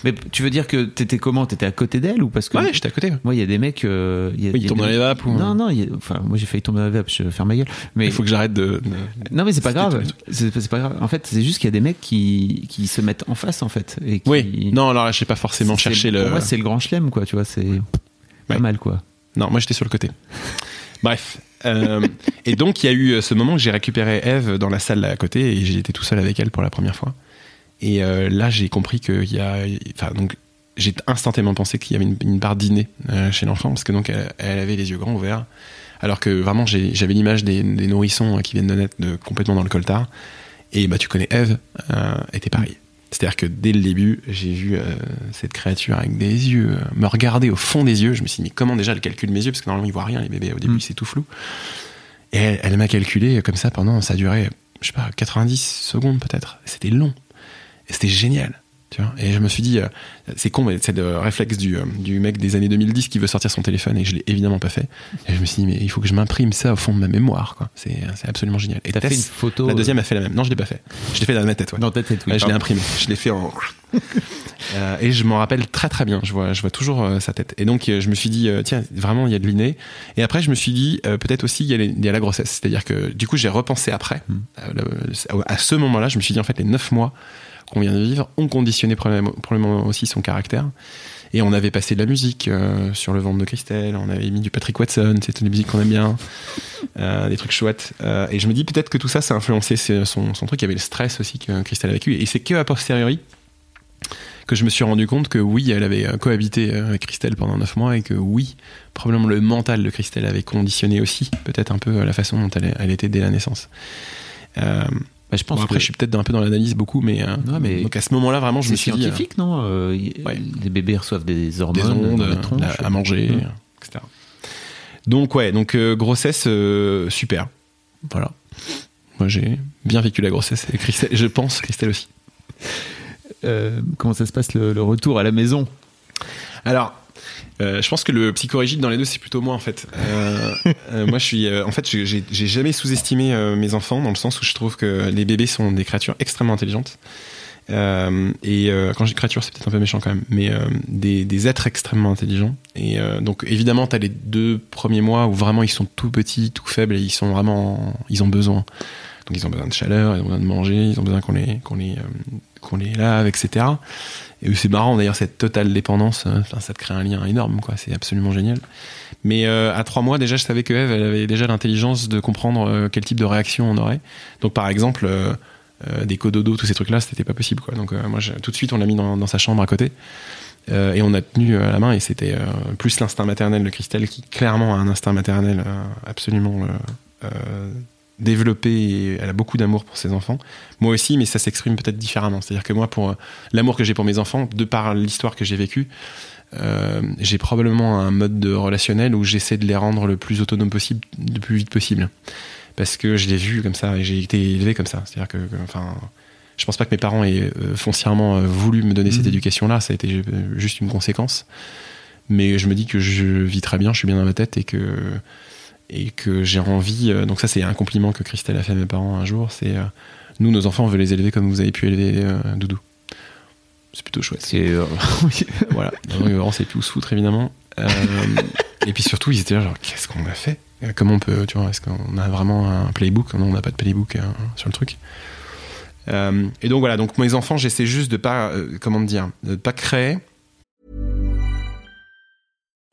Mais tu veux dire que t'étais comment? T'étais à côté d'elle ou parce que hein. Ouais, j'étais à côté. moi il y a des mecs, euh, il y a, Oui, il y a tombent des- dans les vapes ou- Non, non, il y a- enfin moi j'ai failli tomber dans les vapes, je vais faire ma gueule. Mais Il faut que j'arrête de. de- non, mais c'est pas grave. C'est pas grave. En fait, c'est juste qu'il y a des mecs qui qui se mettent en face en fait et qui. Oui. Non, alors là, j'ai pas forcément cherché le. Pour moi, c'est le grand chelem quoi. Tu vois, c'est pas mal quoi. Non, moi j'étais sur le côté. Bref. Euh, et donc il y a eu euh, ce moment que j'ai récupéré Eve dans la salle à côté et été tout seul avec elle pour la première fois. Et euh, là j'ai compris qu'il y a, enfin donc j'ai instantanément pensé qu'il y avait une, part d'inné euh, chez l'enfant parce que donc elle, avait les yeux grands ouverts, alors que vraiment j'avais l'image des, nourrissons qui viennent de naître complètement dans le coltard. Et bah tu connais Eve, était pareil. C'est-à-dire que dès le début, j'ai vu euh, cette créature avec des yeux euh, me regarder au fond des yeux. Je me suis dit, mais comment déjà elle calcule mes yeux? Parce que normalement, ils voient rien, les bébés. Au début, Mm. c'est tout flou. Et elle, elle m'a calculé comme ça pendant, ça duré, je sais pas, 90 secondes peut-être. C'était long. Et c'était génial. Tu vois et je me suis dit, euh, c'est con, mais c'est le réflexe du, euh, du mec des années 2010 qui veut sortir son téléphone et je l'ai évidemment pas fait. Et je me suis dit, mais il faut que je m'imprime ça au fond de ma mémoire. quoi. C'est c'est absolument génial. Et T'as fait une photo. la deuxième a fait la même. Non, je l'ai pas fait. Je l'ai fait dans ma tête. Ouais. euh, dans ta tête. Oui, Ouais, je l'ai imprimé. Je l'ai fait en. Euh, et je m'en rappelle très très bien. Je vois, je vois toujours euh, sa tête. Et donc euh, je me suis dit, euh, tiens, vraiment il y a de l'inné. Et après je me suis dit, euh, peut-être aussi il y, a les- il y a la grossesse. C'est-à-dire que du coup j'ai repensé après. Mm. Euh, le- à ce moment-là, je me suis dit en fait les neuf mois qu'on vient de vivre ont conditionné probablement, aussi son caractère. Et on avait passé de la musique euh, sur le ventre de Christelle, on avait mis du Patrick Watson, c'est une musique qu'on aime bien, euh, des trucs chouettes. Euh, et je me dis peut-être que tout ça, ça a influencé son, son truc. Il y avait le stress aussi que Christelle a vécu. Et c'est que a posteriori que je me suis rendu compte que oui, elle avait cohabité avec Christelle pendant neuf mois et que oui, probablement le mental de Christelle avait conditionné aussi peut-être un peu la façon dont elle était dès la naissance. Euh, Bah, je pense bon, après, que je suis peut-être un peu dans l'analyse beaucoup, mais, euh, mais donc à ce moment-là, vraiment, je c'est me suis dit euh, scientifique, non Euh, y- ouais. Les bébés reçoivent des hormones, des ondes, dans la euh, tronche. à, à manger, Mm. euh, etc. Donc ouais, donc euh, grossesse euh, super. Voilà. Moi j'ai bien vécu la grossesse et Christelle, je pense Christelle aussi. Euh, comment ça se passe le, le retour à la maison? Alors, euh, je pense que le psychorigide dans les deux, c'est plutôt moi en fait. Euh, euh, moi, je suis, en fait, j'ai jamais sous-estimé mes enfants dans le sens où je trouve que les bébés sont des créatures extrêmement intelligentes. Et quand je dis créature, c'est peut-être un peu méchant quand même, mais des, des êtres extrêmement intelligents. Et donc, évidemment, t'as les deux premiers mois où vraiment ils sont tout petits, tout faibles, et ils sont vraiment, ils ont besoin Donc ils ont besoin de chaleur, ils ont besoin de manger, ils ont besoin qu'on les, qu'on les, euh, qu'on les lave, etc. Et c'est marrant d'ailleurs cette totale dépendance, enfin, ça te crée un lien énorme, quoi. C'est absolument génial. Mais euh, à trois mois déjà, je savais que Eve, avait déjà l'intelligence de comprendre euh, quel type de réaction on aurait. Donc par exemple, euh, des cododos, tous ces trucs-là, c'était pas possible, quoi. Donc moi, tout de suite, on l'a mis dans, dans sa chambre à côté. Et on a tenu à la main et c'était plus l'instinct maternel de Christelle qui clairement a un instinct maternel absolument développé et elle a beaucoup d'amour pour ses enfants. Moi aussi, mais ça s'exprime peut-être différemment. C'est-à-dire que moi, pour euh, l'amour que j'ai pour mes enfants, de par l'histoire que j'ai vécue, euh, j'ai probablement un mode de relationnel où j'essaie de les rendre le plus autonome possible, le plus vite possible. Parce que je l'ai vu comme ça et j'ai été élevé comme ça. C'est-à-dire que, que, enfin, je pense pas que mes parents aient euh, foncièrement voulu me donner cette Mhm. éducation-là. Ça a été juste une conséquence. Mais je me dis que je vis très bien, je suis bien dans ma tête et que et que j'ai envie. euh, donc ça, c'est un compliment que Christelle a fait à mes parents un jour. C'est euh, nous, nos enfants, on veut les élever comme vous avez pu élever euh, Doudou. C'est plutôt chouette. C'est voilà. Donc, on s'est tous foutre évidemment. Et puis surtout, ils étaient là genre qu'est-ce qu'on a fait? Comment on peut, tu vois Est-ce qu'on a vraiment un playbook? Non, on n'a pas de playbook euh, sur le truc. Euh, et donc voilà. Donc mes enfants, j'essaie juste de pas, euh, comment dire, de pas créer.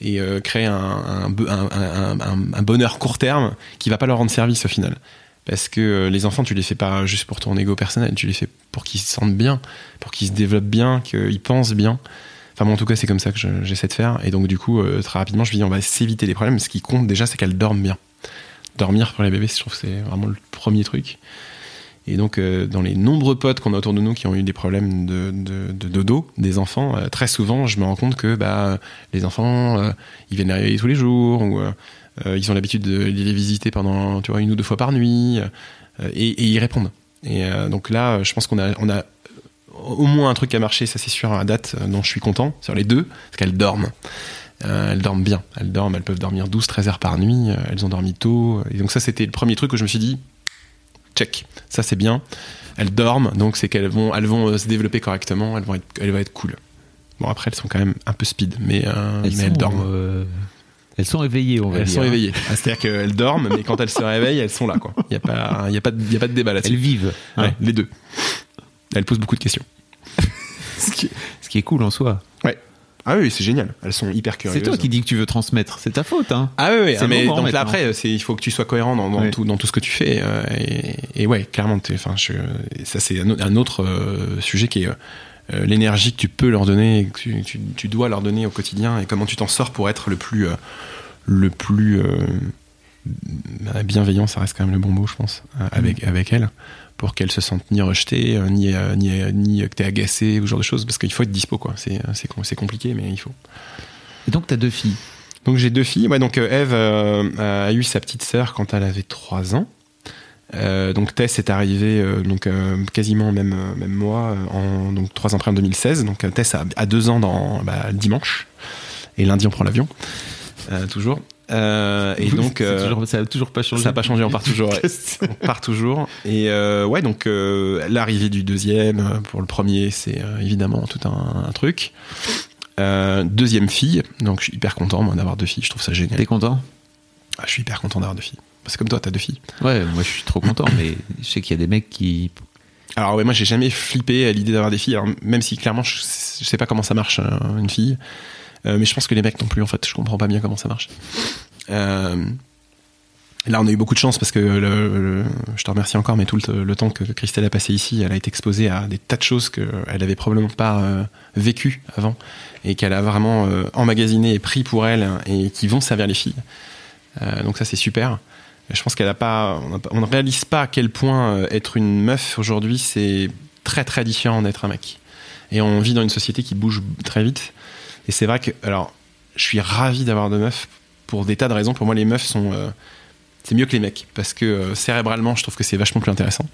et euh, créer un, un, bonheur court terme qui va pas leur rendre service au final. Parce que euh, les enfants, tu les fais pas juste pour ton ego personnel, tu les fais pour qu'ils se sentent bien, pour qu'ils se développent bien, qu'ils pensent bien. Enfin, moi, en tout cas, c'est comme ça que je- j'essaie de faire. Et donc, du coup, euh, très rapidement, je me dis, on va s'éviter les problèmes. Ce qui compte déjà, c'est qu'elles dorment bien. Dormir pour les bébés, je trouve c'est vraiment le premier truc. Et donc, euh, dans les nombreux potes qu'on a autour de nous qui ont eu des problèmes de, de, dodo, des enfants, euh, très souvent, je me rends compte que bah, les enfants, euh, ils viennent les réveiller tous les jours, ou ils ont l'habitude de les visiter pendant une ou deux fois par nuit, et, et ils répondent. Et donc là, je pense qu'on a, a au moins un truc à marcher, ça c'est sûr, à date, dont je suis content, sur les deux, parce qu'elles dorment. Elles dorment bien, elles dorment, elles peuvent dormir 12-13 heures par nuit, elles ont dormi tôt. Et donc ça, c'était le premier truc où je me suis dit, check, ça c'est bien. Elles dorment, donc c'est qu'elles vont, elles vont euh, se développer correctement, elles vont être, elles vont être cool. Bon après, elles sont quand même un peu speed, mais, euh, mais elles dorment. euh, elles sont éveillées, on va Elles dire. sont éveillées. Ah, C'est-à-dire qu'elles dorment, mais quand elles se réveillent, elles sont là. quoi. Il n'y a, pas- y a, pas de- y a pas de débat là-dessus. Elles vivent. hein. Ouais, les deux. Elles posent beaucoup de questions. Ce, qui, ce qui est cool en soi. Ah oui, c'est génial. Elles sont hyper curieuses. C'est toi qui dis que tu veux transmettre. C'est ta faute, hein. Ah oui, oui. C'est ah, mais moment donc là, après, il faut que tu sois cohérent dans, tout, dans tout ce que tu fais. euh, et, et ouais, clairement, enfin, ça c'est un, autre- un autre euh, sujet qui est euh, l'énergie que tu peux leur donner, que tu, tu- tu dois leur donner au quotidien, et comment tu t'en sors pour être le plus, le plus bah, bienveillant. Ça reste quand même le bon mot, je pense, avec avec elles, pour qu'elles se sentent ni rejetées, euh, ni euh, ni, euh, ni que t'es agacé ou ce genre de choses, parce qu'il faut être dispo, quoi. C'est c'est c'est compliqué, mais il faut. Et donc, t'as deux filles. Donc j'ai deux filles. Ouais, donc Eve euh, a eu sa petite sœur quand elle avait 3 ans. Euh, donc Tess est arrivée euh, donc quasiment même même mois en donc trois ans après en 2016. Donc Tess a, a deux ans dans bah, dimanche et lundi on prend l'avion toujours. Euh, et donc C'est euh, toujours- ça n'a toujours pas changé. ça n'a pas changé, on part toujours. ouais. On part toujours. Et euh, ouais, donc euh, l'arrivée du deuxième, pour le premier, c'est euh, évidemment tout un, un truc. Euh, deuxième fille, donc je suis hyper content moi, d'avoir deux filles, je trouve ça génial. T'es content? Ah, je suis hyper content d'avoir deux filles. C'est comme toi, t'as deux filles. Ouais, moi je suis trop content, mais je sais qu'il y a des mecs qui. Alors ouais, moi j'ai jamais flippé à l'idée d'avoir des filles, alors, même si clairement je, je sais pas comment ça marche une fille, Euh, mais je pense que les mecs non plus en fait, je comprends pas bien comment ça marche. Euh, Là, on a eu beaucoup de chance parce que je te remercie encore, mais tout le, temps que Christelle a passé ici, elle a été exposée à des tas de choses qu'elle avait probablement pas euh, vécues avant et qu'elle a vraiment euh, emmagasiné et pris pour elle et qui vont servir les filles. Euh, donc ça, c'est super. Je pense qu'elle a pas, on, ne réalise pas à quel point euh, être une meuf aujourd'hui, c'est très très différent d'être un mec. Et on vit dans une société qui bouge très vite. Et c'est vrai que, alors, je suis ravi d'avoir de meufs pour des tas de raisons. Pour moi, les meufs sont euh, c'est mieux que les mecs parce que euh, cérébralement je trouve que c'est vachement plus intéressant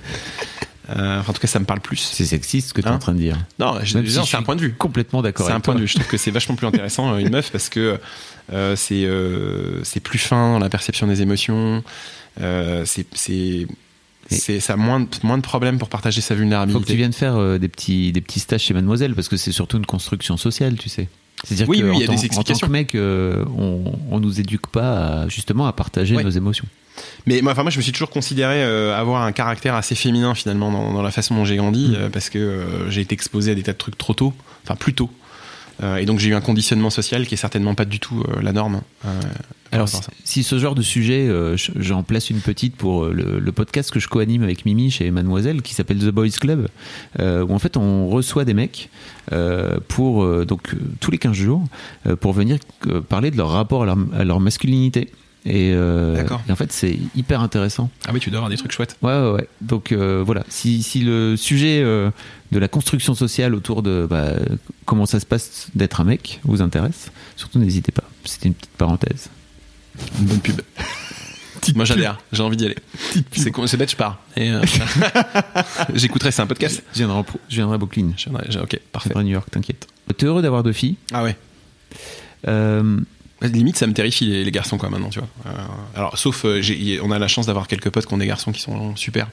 Euh, enfin, en tout cas ça me parle plus C'est sexiste ce que tu es Hein en train de dire. non je- si c'est un point de vue Complètement d'accord. c'est un point de vue je trouve que c'est vachement plus intéressant euh, une meuf parce que euh, c'est euh, c'est plus fin dans la perception des émotions c'est c'est c'est ça a moins de, moins de problèmes pour partager sa Faut que tu vulnérabilité viennes faire des petits des petits stages chez Mademoiselle parce que c'est surtout une construction sociale, tu sais. C'est-à-dire Oui, que oui, en il y a tant- des en tant que mec, euh, on, on nous éduque pas à, justement à partager nos émotions. Mais moi, enfin, moi, je me suis toujours considéré euh, avoir un caractère assez féminin finalement dans, dans la façon dont j'ai grandi, Mm. euh, parce que j'ai été exposé à des tas de trucs trop tôt, enfin plus tôt. Euh, et donc j'ai eu un conditionnement social qui est certainement pas du tout euh, la norme. euh, Alors, si, ce genre de sujet, euh, je- j'en place une petite pour le, le podcast que je co-anime avec Mimi chez Mademoiselle, qui s'appelle The Boys Club, euh, où en fait on reçoit des mecs euh, pour donc tous les 15 jours pour venir parler de leur rapport à leur, à leur masculinité. Et, euh, D'accord. et en fait, c'est hyper intéressant. Ah oui, tu dois avoir des trucs chouettes. Ouais, ouais, ouais. Donc euh, voilà, si, si le sujet euh, de la construction sociale autour de bah, comment ça se passe d'être un mec vous intéresse, surtout n'hésitez pas. C'était une petite parenthèse. Une bonne pub. Moi j'adhère, j'ai envie d'y aller. C'est con- c'est bête, je pars. Euh, J'écouterai, c'est un podcast. Je viendrai, en- je viendrai à Brooklyn. Je ok, Je parfait. viendrai à New York, t'inquiète. T'es heureux d'avoir deux filles. Ah ouais. Euh, Limite, ça me terrifie les, les garçons quoi maintenant, tu vois. Euh, alors, sauf, euh, on a la chance d'avoir quelques potes qui ont des garçons qui sont super.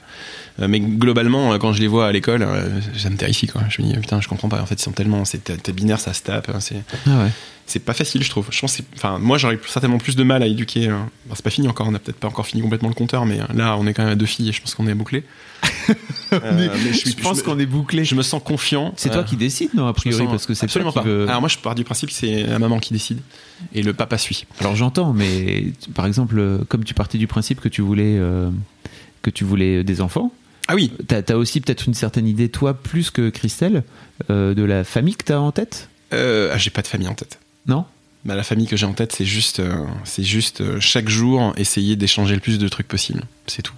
Euh, mais globalement, euh, quand je les vois à l'école, euh, ça me terrifie quoi. Je me dis putain, je comprends pas. En fait, ils sont tellement, c'est t'es binaire, ça se tape. hein, c'est, Ah ouais. c'est pas facile, je trouve. Je pense, enfin, moi, j'aurais certainement plus de mal à éduquer. euh, bon, c'est pas fini encore. On a peut-être pas encore fini complètement le compteur, mais euh, là, on est quand même à deux filles et je pense qu'on est bouclé. Euh, mais suis- me- est bouclé. Je me sens confiant. C'est toi qui décides, non, a je priori, sens- parce que c'est absolument toi pas. Alors moi, je pars du principe que c'est la maman qui décide et le papa suit. Alors j'entends, mais par exemple, comme tu partais du principe que tu voulais euh, que tu voulais des enfants, Ah oui, t'as as aussi peut-être une certaine idée, toi, plus que Christelle, euh, de la famille que t'as en tête, euh, ah, j'ai pas de famille en tête. non? Bah, la famille que j'ai en tête, c'est juste, c'est juste chaque jour essayer d'échanger le plus de trucs possible. C'est tout.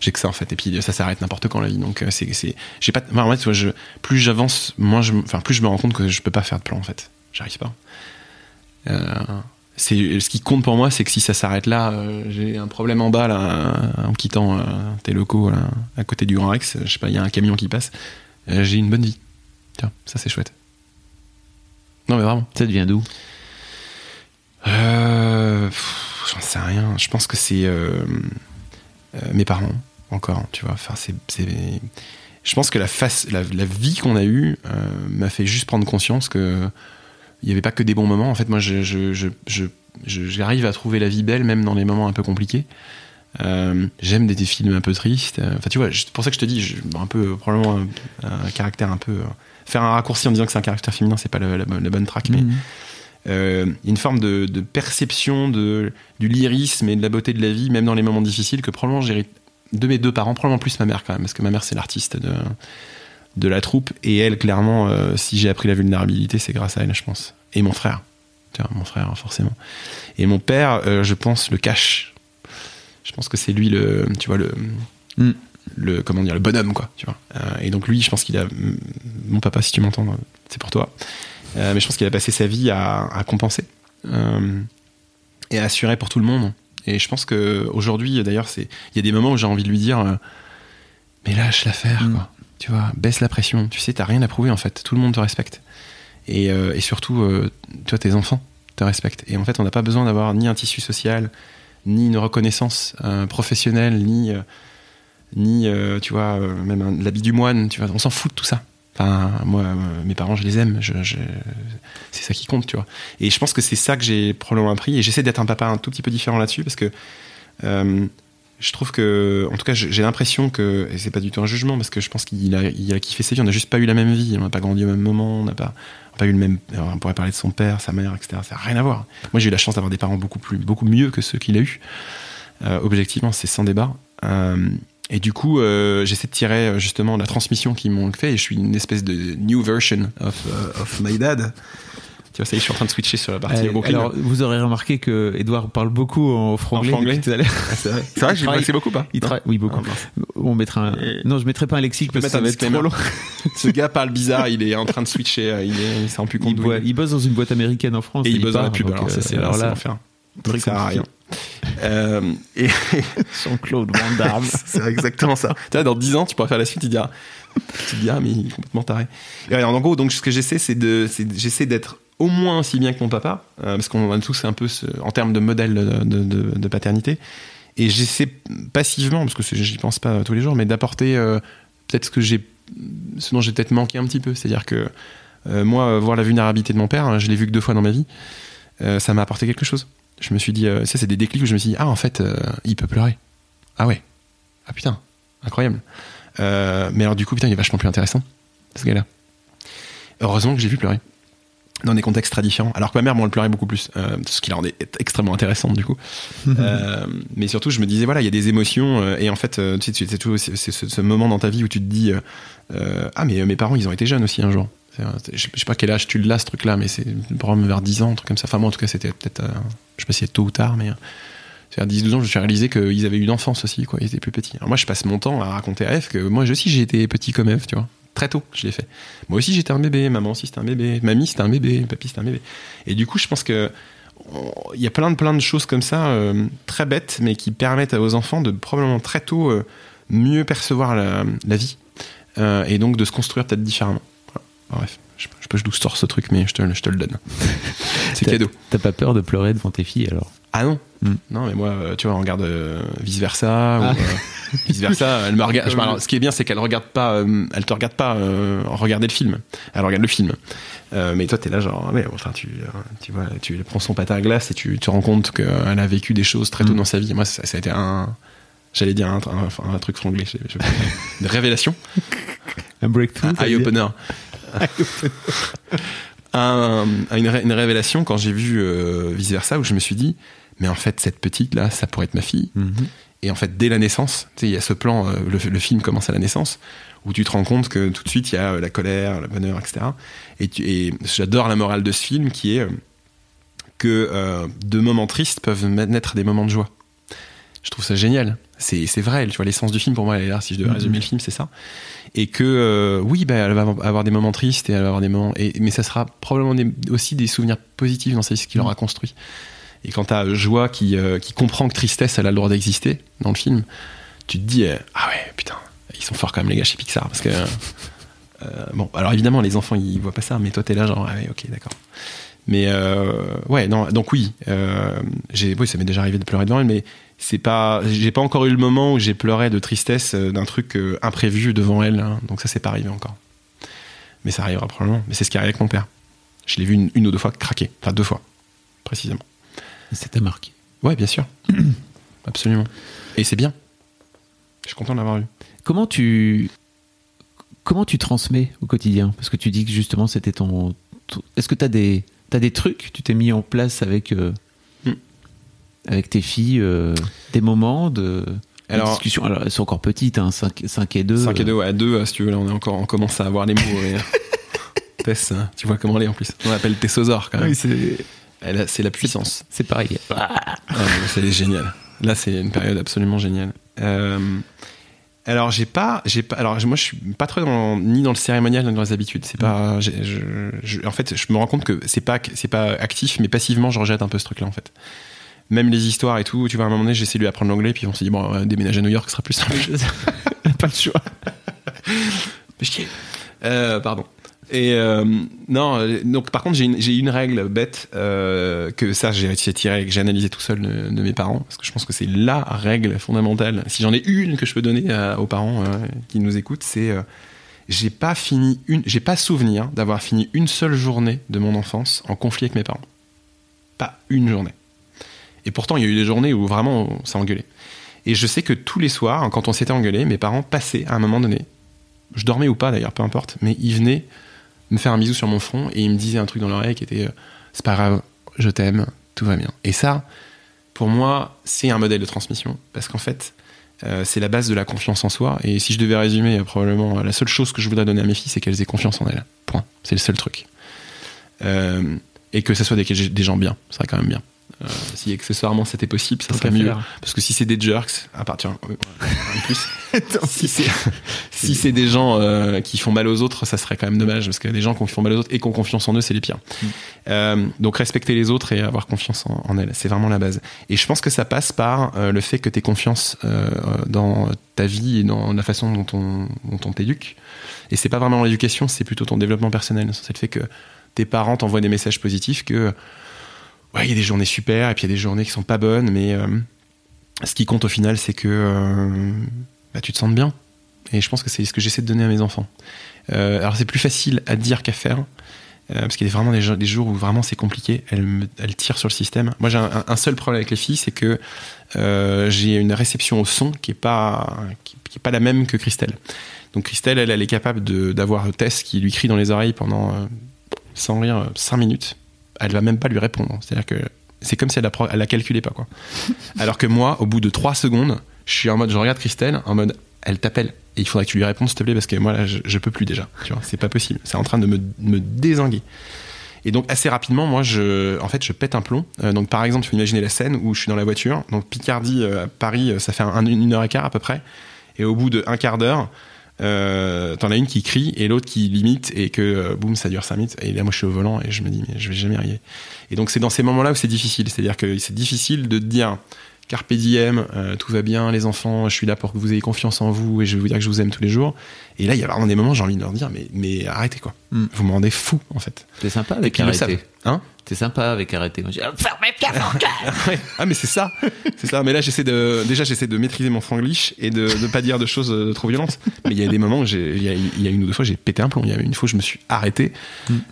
J'ai que ça en fait. Et puis ça s'arrête n'importe quand la vie. Donc c'est, c'est, j'ai pas. enfin, en fait, je, plus j'avance, moins je, enfin plus je me rends compte que je peux pas faire de plan en fait. J'arrive pas. Euh, c'est ce qui compte pour moi, c'est que si ça s'arrête là, euh, j'ai un problème en bas là, en quittant euh, tes locaux là, à côté du Grand Rex. Je sais pas, il y a un camion qui passe. euh, j'ai une bonne vie. Tiens, ça c'est chouette. Non mais vraiment. Ça devient d'où? Euh, J'en sais rien. Je pense que c'est euh, euh, mes parents encore. Tu vois. Enfin, c'est. Je pense que la face, la, la vie qu'on a eue euh, m'a fait juste prendre conscience que il n'y avait pas que des bons moments. En fait, moi, je, je, je, j'arrive à trouver la vie belle même dans les moments un peu compliqués. Euh, j'aime des, des films un peu tristes. Euh, Enfin, tu vois, c'est pour ça que je te dis, un peu probablement un, un caractère un peu. euh, faire un raccourci en disant que c'est un caractère féminin, c'est pas la, la bonne- la bonne track, mais Mhm. euh, une forme de, de perception de, du lyrisme et de la beauté de la vie, même dans les moments difficiles, que probablement j'hérite de mes deux parents, probablement plus ma mère quand même, parce que ma mère c'est l'artiste de, de la troupe, et elle, clairement, euh, si j'ai appris la vulnérabilité, c'est grâce à elle, je pense. Et mon frère, vois, mon frère, forcément. Et mon père, euh, je pense, le cache. Je pense que c'est lui le, tu vois, le, Mm. le, comment dire, le bonhomme, quoi, tu vois. Euh, et donc lui, je pense qu'il a, mon papa, si tu m'entends, c'est pour toi. Mais je pense qu'il a passé sa vie à, à compenser et à assurer pour tout le monde. Et je pense que aujourd'hui, d'ailleurs, c'est il y a des moments où j'ai envie de lui dire, mais lâche l'affaire, Mm. quoi. Tu vois, baisse la pression. Tu sais, t'as rien à prouver en fait. Tout le monde te respecte. Et, euh, surtout, euh, tu vois, tes enfants te respectent. Et en fait, on n'a pas besoin d'avoir ni un tissu social, ni une reconnaissance euh, professionnelle, ni, ni tu vois, même l'habit du moine. Tu vois, on s'en fout de tout ça. Enfin, moi, mes parents, je les aime. C'est ça qui compte, tu vois. Et je pense que c'est ça que j'ai probablement appris. Et j'essaie d'être un papa un tout petit peu différent là-dessus parce que je trouve que, en tout cas, j'ai l'impression que, et c'est pas du tout un jugement parce que je pense qu'il a, kiffé sa vie. On n'a juste pas eu la même vie. On n'a pas grandi au même moment. On n'a pas, eu le même. On pourrait parler de son père, sa mère, etc. Ça n'a rien à voir. Moi, j'ai eu la chance d'avoir des parents beaucoup plus, beaucoup mieux que ceux qu'il a eu. Euh, objectivement, c'est sans débat. Euh, et du coup, euh, j'essaie de tirer justement la transmission qu'ils m'ont fait et je suis une espèce de new version of my dad. Tu vois, ça y est, je suis en train de switcher sur la partie Euh, alors, vous aurez remarqué que Edouard parle beaucoup en franglais. En franglais. tout à l'heure. Ah, c'est vrai, c'est vrai que j'ai passé beaucoup pas. Il oui, beaucoup. Ah. On mettra un... Et- Non, je mettrai pas un lexique parce que ça va être trop long. Ce gars parle bizarre, il est en train de switcher, euh, il est, il s'en plus compte Il, boit- il bosse dans une boîte américaine en France. Et il bosse dans la pub, donc, alors ça euh, c'est là, l'enfer. très Ça sert à rien. Euh, et Jean-Claude Van Damme. c'est exactement ça. Tu vois, dans 10 ans, tu pourras faire la suite, tu diras, tu diras, mais il est complètement taré. Et alors, en gros, donc, ce que j'essaie, c'est de, j'essaie d'être au moins aussi bien que mon papa, euh, parce qu'on a tous un peu, en termes de modèle de, paternité. Et j'essaie passivement, parce que j'y pense pas tous les jours, mais d'apporter euh, peut-être ce ce dont j'ai peut-être manqué un petit peu. C'est-à-dire que euh, moi, voir la vulnérabilité de mon père, hein, je l'ai vu que deux fois dans ma vie, ça m'a apporté quelque chose. Je me suis dit, ça, c'est des déclics où je me suis dit, ah, en fait, il peut pleurer. Ah ouais. Ah putain, incroyable. Mais alors du coup, putain, il est vachement plus intéressant, ce gars-là. Heureusement que j'ai vu pleurer. Dans des contextes très différents. Alors que ma mère, moi, elle pleurait beaucoup plus. Euh, ce qui la rendait extrêmement intéressante, du coup. Euh, mais surtout, je me disais, voilà, il y a des émotions. euh, et en fait, tu sais, c'est tout, c'est c'est ce, ce moment dans ta vie où tu te dis, ah, mais mes parents, ils ont été jeunes aussi un jour. Je sais pas quel âge tu l'as, ce truc-là, mais c'est probablement vers 10 ans, un truc comme ça. Enfin, moi, en tout cas, c'était peut-être, je sais pas si c'est tôt ou tard, mais. c'est à 10-12 ans, je me suis réalisé qu'ils avaient eu une enfance aussi, quoi. Ils étaient plus petits. Alors moi, je passe mon temps à raconter à Eve que moi aussi, j'ai été petit comme Eve, tu vois. Très tôt, je l'ai fait. Moi aussi, j'étais un bébé. Maman aussi, c'était un bébé. Mamie, c'était un bébé. Papy, c'était un bébé. Et du coup, je pense que il y a plein de plein de choses comme ça, euh, très bêtes, mais qui permettent aux enfants de probablement très tôt euh, mieux percevoir la, la vie Euh, et donc de se construire peut-être différemment. Voilà. Bref, je, je pas d'où sort ce truc, mais je te, je te le donne. C'est cadeau. T'as pas peur de pleurer devant tes filles alors? Ah non Hmm. Non, mais moi, euh, tu vois, on regarde vice versa Ah. ou vice versa. Elle me regarde. ce qui est bien, c'est qu'elle regarde pas. euh, elle te regarde pas euh, regarder le film. Elle regarde le film. Euh, mais toi, t'es là, genre, ouais, enfin, tu, euh, tu vois, tu prends son patin à glace et tu te rends compte qu'elle a vécu des choses très tôt Hmm. dans sa vie. Moi, ça, ça a été un. J'allais dire un, un- enfin, un truc franglais. je- je- Une révélation. Un breakthrough Un eye opener. un, une, ré- une révélation quand j'ai vu euh, vice versa où je me suis dit mais en fait cette petite là ça pourrait être ma fille. Mhm. et en fait dès la naissance il y a ce plan euh, le, le film commence à la naissance où tu te rends compte que tout de suite il y a euh, la colère le bonheur etc et, j'adore la morale de ce film qui est euh, que de moments tristes peuvent naître des moments de joie. Je trouve ça génial. C'est vrai tu vois l'essence du film pour moi elle est là. Si je devais Mhm. résumer le film c'est ça. Et que oui bah, elle va avoir des moments tristes et elle va avoir des moments et, mais ça sera probablement des- aussi des souvenirs positifs dans ce qu'il aura construit et quand t'as joie qui, euh, qui comprend que tristesse elle a le droit d'exister dans le film tu te dis euh, ah ouais putain ils sont forts quand même les gars chez Pixar parce que euh, bon alors évidemment les enfants ils voient pas ça mais toi t'es là genre ah ouais ok d'accord. Mais ouais non donc oui j'ai oui ça m'est déjà arrivé de pleurer devant elle mais c'est pas j'ai pas encore eu le moment où j'ai pleuré de tristesse d'un truc imprévu devant elle hein. donc ça c'est pas arrivé encore. Mais ça arrivera probablement. Mais c'est ce qui arrive avec mon père. Je l'ai vu une, ou deux fois craquer. Enfin deux fois précisément Ça t'a marqué. ouais bien sûr absolument et c'est bien je suis content de l'avoir eu Comment tu comment tu transmets au quotidien? Parce que tu dis que justement c'était ton. Est-ce que tu as des t'as des trucs? Que tu t'es mis en place avec euh, Hmm. avec tes filles, euh, des moments de, de Alors- discussion? Alors elles sont encore petites, hein, 5, et 2. 5 et 2 ouais, à 2 si tu veux là on est encore on commence à avoir les mots et... Tess, tu vois comment elle est en plus on l'appelle Tessosaure quand même Oui, c'est c'est la puissance c'est pareil. Ah, c'est génial. Là, c'est une période absolument géniale. Euh, alors, j'ai pas, j'ai pas. Alors, moi, je suis pas très dans, ni dans le cérémonial ni dans les habitudes. C'est pas. j'ai- je- je- en fait, je me rends compte que c'est pas, c'est pas actif, mais passivement, je rejette un peu ce truc-là, en fait. Même les histoires et tout. Tu vois, à un moment donné, j'essaie de lui apprendre l'anglais, puis on s'est dit bon, euh, déménager à New York ce sera plus simple. pas le choix. Chier. Euh, pardon. Et euh, non, euh, donc par contre j'ai une, règle bête euh, que ça j'ai tiré, que j'ai analysé tout seul de, mes parents parce que je pense que c'est la règle fondamentale. Si j'en ai une que je peux donner aux parents qui nous écoutent, c'est j'ai pas fini une, j'ai pas souvenir d'avoir fini une seule journée de mon enfance en conflit avec mes parents. Pas une journée. Et pourtant il y a eu des journées où vraiment s'est engueulé. Et je sais que tous les soirs, quand on s'était engueulé, mes parents passaient à un moment donné je dormais ou pas d'ailleurs, peu importe, mais il venait me faire un bisou sur mon front et il me disait un truc dans l'oreille qui était euh, c'est pas grave, je t'aime, tout va bien. Et ça, pour moi, c'est un modèle de transmission. Parce qu'en fait, euh, c'est la base de la confiance en soi. Et si je devais résumer, euh, probablement, la seule chose que je voudrais donner à mes filles, c'est qu'elles aient confiance en elles. Point. C'est le seul truc. Et que ce soit des, gens bien. Ce serait quand même bien. Euh, si accessoirement c'était possible, ça serait mieux. faire. Parce que si c'est des jerks, à partir en plus, si c'est si c'est des gens euh, qui font mal aux autres, ça serait quand même dommage parce que des gens qui font mal aux autres et qui ont confiance en eux, c'est les pires. Euh, donc respecter les autres et avoir confiance en, en elles, c'est vraiment la base. Et je pense que ça passe par le fait que tu aies confiance dans ta vie et dans la façon dont on, dont on t'éduque. Et c'est pas vraiment l'éducation, c'est plutôt ton développement personnel. C'est le fait que tes parents t'envoient des messages positifs que ouais, il y a des journées super et puis il y a des journées qui sont pas bonnes, mais euh, ce qui compte au final, c'est que euh, bah, tu te sentes bien. Et je pense que c'est ce que j'essaie de donner à mes enfants. Euh, alors c'est plus facile à dire qu'à faire. parce qu'il y a vraiment des, jours- où vraiment c'est compliqué, elles, me- tirent sur le système. Moi j'ai un, seul problème avec les filles, c'est que j'ai une réception au son qui est pas qui, pas la même que Christelle. Donc Christelle, elle, elle est capable d'avoir Tess qui lui crie dans les oreilles pendant, sans rire, 5 minutes. Elle va même pas lui répondre. C'est-à-dire que c'est comme si elle la, elle la calculait pas, quoi. Alors que moi, au bout de 3 secondes, je suis en mode, je regarde Christelle, en mode, elle t'appelle. Et il faudrait que tu lui répondes, s'il te plaît, parce que moi, là, je, je peux plus déjà. Tu vois, c'est pas possible. C'est en train de me, me désinguer. Et donc assez rapidement, moi, je, en fait, je pète un plomb. Euh, donc par exemple, tu peux imaginer la scène où je suis dans la voiture. Donc Picardie, euh, Paris, euh, ça fait un- une heure et quart à peu près. Et au bout de un quart d'heure, euh, t'en as une qui crie et l'autre qui limite et que euh, boum, ça dure 5 minutes. Et là, moi, je suis au volant et je me dis, mais je vais jamais arriver. Et donc c'est dans ces moments-là où c'est difficile. C'est-à-dire que c'est difficile de dire. Carpe diem, euh, tout va bien, les enfants, je suis là pour que vous ayez confiance en vous et je vais vous dire que je vous aime tous les jours. Et là, il y a vraiment des moments, j'ai envie de leur dire, mais, mais arrêtez quoi. Mm. Vous me rendez fou, en fait. T'es sympa avec arrêter. Hein T'es sympa avec arrêter. Moi, je dis, ah. Ah mais c'est ça, c'est ça. Mais là j'essaie de déjà j'essaie de maîtriser mon franglish et de ne pas dire de choses euh, trop violentes. Mais il y a des moments où j'ai il y a, il y a une ou deux fois j'ai pété un plomb. Il y a une fois je me suis arrêté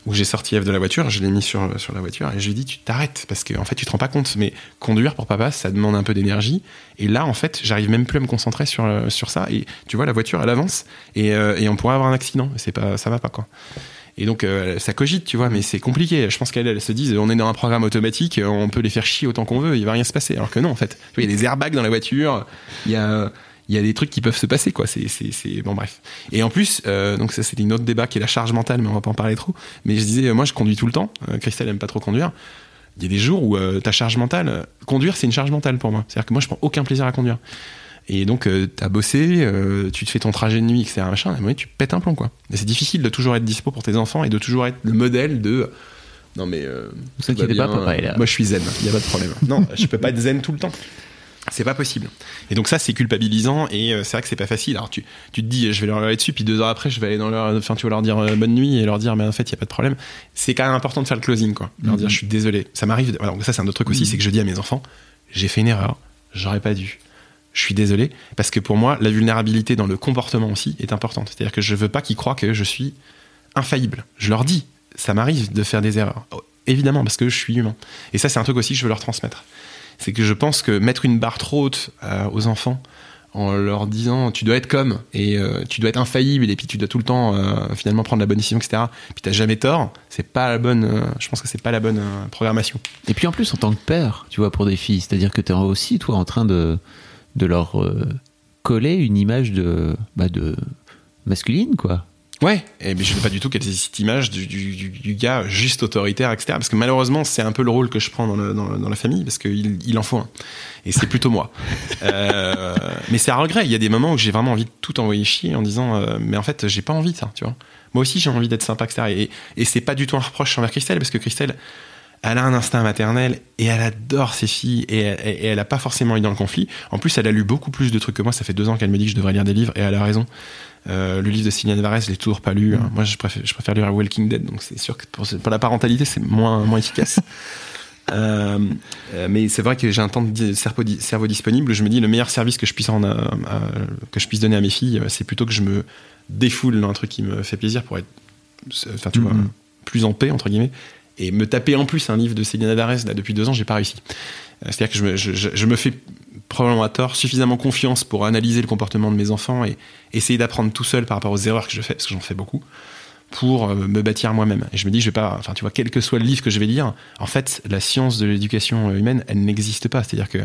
où j'ai sorti Eve de la voiture, je l'ai mis sur sur la voiture et je lui ai dit tu t'arrêtes parce que en fait tu te rends pas compte. Mais conduire pour papa ça demande un peu d'énergie et là en fait j'arrive même plus à me concentrer sur euh, sur ça et tu vois la voiture elle avance et, euh, et on pourrait avoir un accident. C'est pas ça va pas quoi. Et donc euh, ça cogite, tu vois, mais c'est compliqué. Je pense qu'elles elles se disent, on est dans un programme automatique, on peut les faire chier autant qu'on veut, il va rien se passer. Alors que non, en fait, il y a des airbags dans la voiture, il y a il y a des trucs qui peuvent se passer, quoi. C'est c'est c'est bon bref. Et en plus, euh, donc ça c'était une autre débat qui est la charge mentale, mais on va pas en parler trop. Mais je disais, euh, moi je conduis tout le temps. Euh, Christelle aime pas trop conduire. Il y a des jours où euh, ta charge mentale, euh, conduire c'est une charge mentale pour moi. C'est-à-dire que moi je prends aucun plaisir à conduire. Et donc, euh, t'as bossé, euh, tu te fais ton trajet de nuit, etc. Machin, et à un moment, tu pètes un plomb, quoi. Et c'est difficile de toujours être dispo pour tes enfants et de toujours être le modèle de. Non, mais. Euh, Vous inquiétez pas, papa est là. Moi, je suis zen, il n'y a pas de problème. non, je peux pas être zen tout le temps. C'est pas possible. Et donc ça, c'est culpabilisant et euh, c'est vrai que c'est pas facile. Alors tu, tu te dis, je vais leur aller dessus, puis deux heures après, je vais aller dans leur, enfin tu vas leur dire euh, bonne nuit et leur dire, mais en fait, il y a pas de problème. C'est quand même important de faire le closing, quoi. Leur dire, je suis désolé. Ça m'arrive. de- Alors ça, c'est un autre truc aussi, c'est que je dis à mes enfants, j'ai fait une erreur, j'aurais pas dû. Je suis désolé parce que pour moi, la vulnérabilité dans le comportement aussi est importante. C'est-à-dire que je veux pas qu'ils croient que je suis infaillible. Je leur dis, ça m'arrive de faire des erreurs. Oh, Évidemment, parce que je suis humain. Et ça, c'est un truc aussi que je veux leur transmettre. C'est que je pense que mettre une barre trop haute euh, aux enfants en leur disant tu dois être comme et euh, tu dois être infaillible et puis tu dois tout le temps euh, finalement prendre la bonne décision etc puis t'as jamais tort c'est pas la bonne je pense que c'est pas la bonne programmation Et puis en plus, en tant que père, tu vois, pour des filles, c'est-à-dire que tu es aussi, toi, en train de, de leur euh, coller une image de, bah, de masculine, quoi. Ouais, et mais je veux pas du tout qu'elle ait cette image du, du, du- du gars juste autoritaire, etc. Parce que malheureusement, c'est un peu le rôle que je prends dans, le- dans, dans la famille, parce qu'il il en faut un. Et c'est plutôt moi. Euh, mais c'est à regret. Il y a des moments où j'ai vraiment envie de tout envoyer chier en disant, euh, mais en fait, j'ai pas envie de ça, tu vois. Moi aussi, j'ai envie d'être sympa, etc. Et, et c'est pas du tout un reproche envers Christelle, parce que Christelle, elle a un instinct maternel et elle adore ses filles et elle, et elle a pas forcément eu dans le conflit. En plus, elle a lu beaucoup plus de trucs que moi. Ça fait deux ans qu'elle me dit que je devrais lire des livres et elle a raison. Euh, le livre de Céline Alvarez, je l'ai toujours pas lu. Moi, je préfère, je préfère lire Walking Dead, donc c'est sûr que pour, pour la parentalité, c'est moins, moins efficace. Euh, euh, mais c'est vrai que j'ai un temps de cerveau, cerveau disponible. Je me dis le meilleur service que je puisse en, que je puisse donner à mes filles, c'est plutôt que je me défoule dans un truc qui me fait plaisir pour être, enfin tu vois, Mhm. plus en paix entre guillemets. Et me taper en plus un livre de Céline Alvarez là depuis deux ans, j'ai pas réussi. Euh, C'est-à-dire que je me, je, me fais probablement à tort suffisamment confiance pour analyser le comportement de mes enfants et essayer d'apprendre tout seul par rapport aux erreurs que je fais, parce que j'en fais beaucoup, pour euh, me bâtir moi-même. Et je me dis, je vais pas, enfin, tu vois, quel que soit le livre que je vais lire, en fait, la science de l'éducation humaine, elle n'existe pas. C'est-à-dire que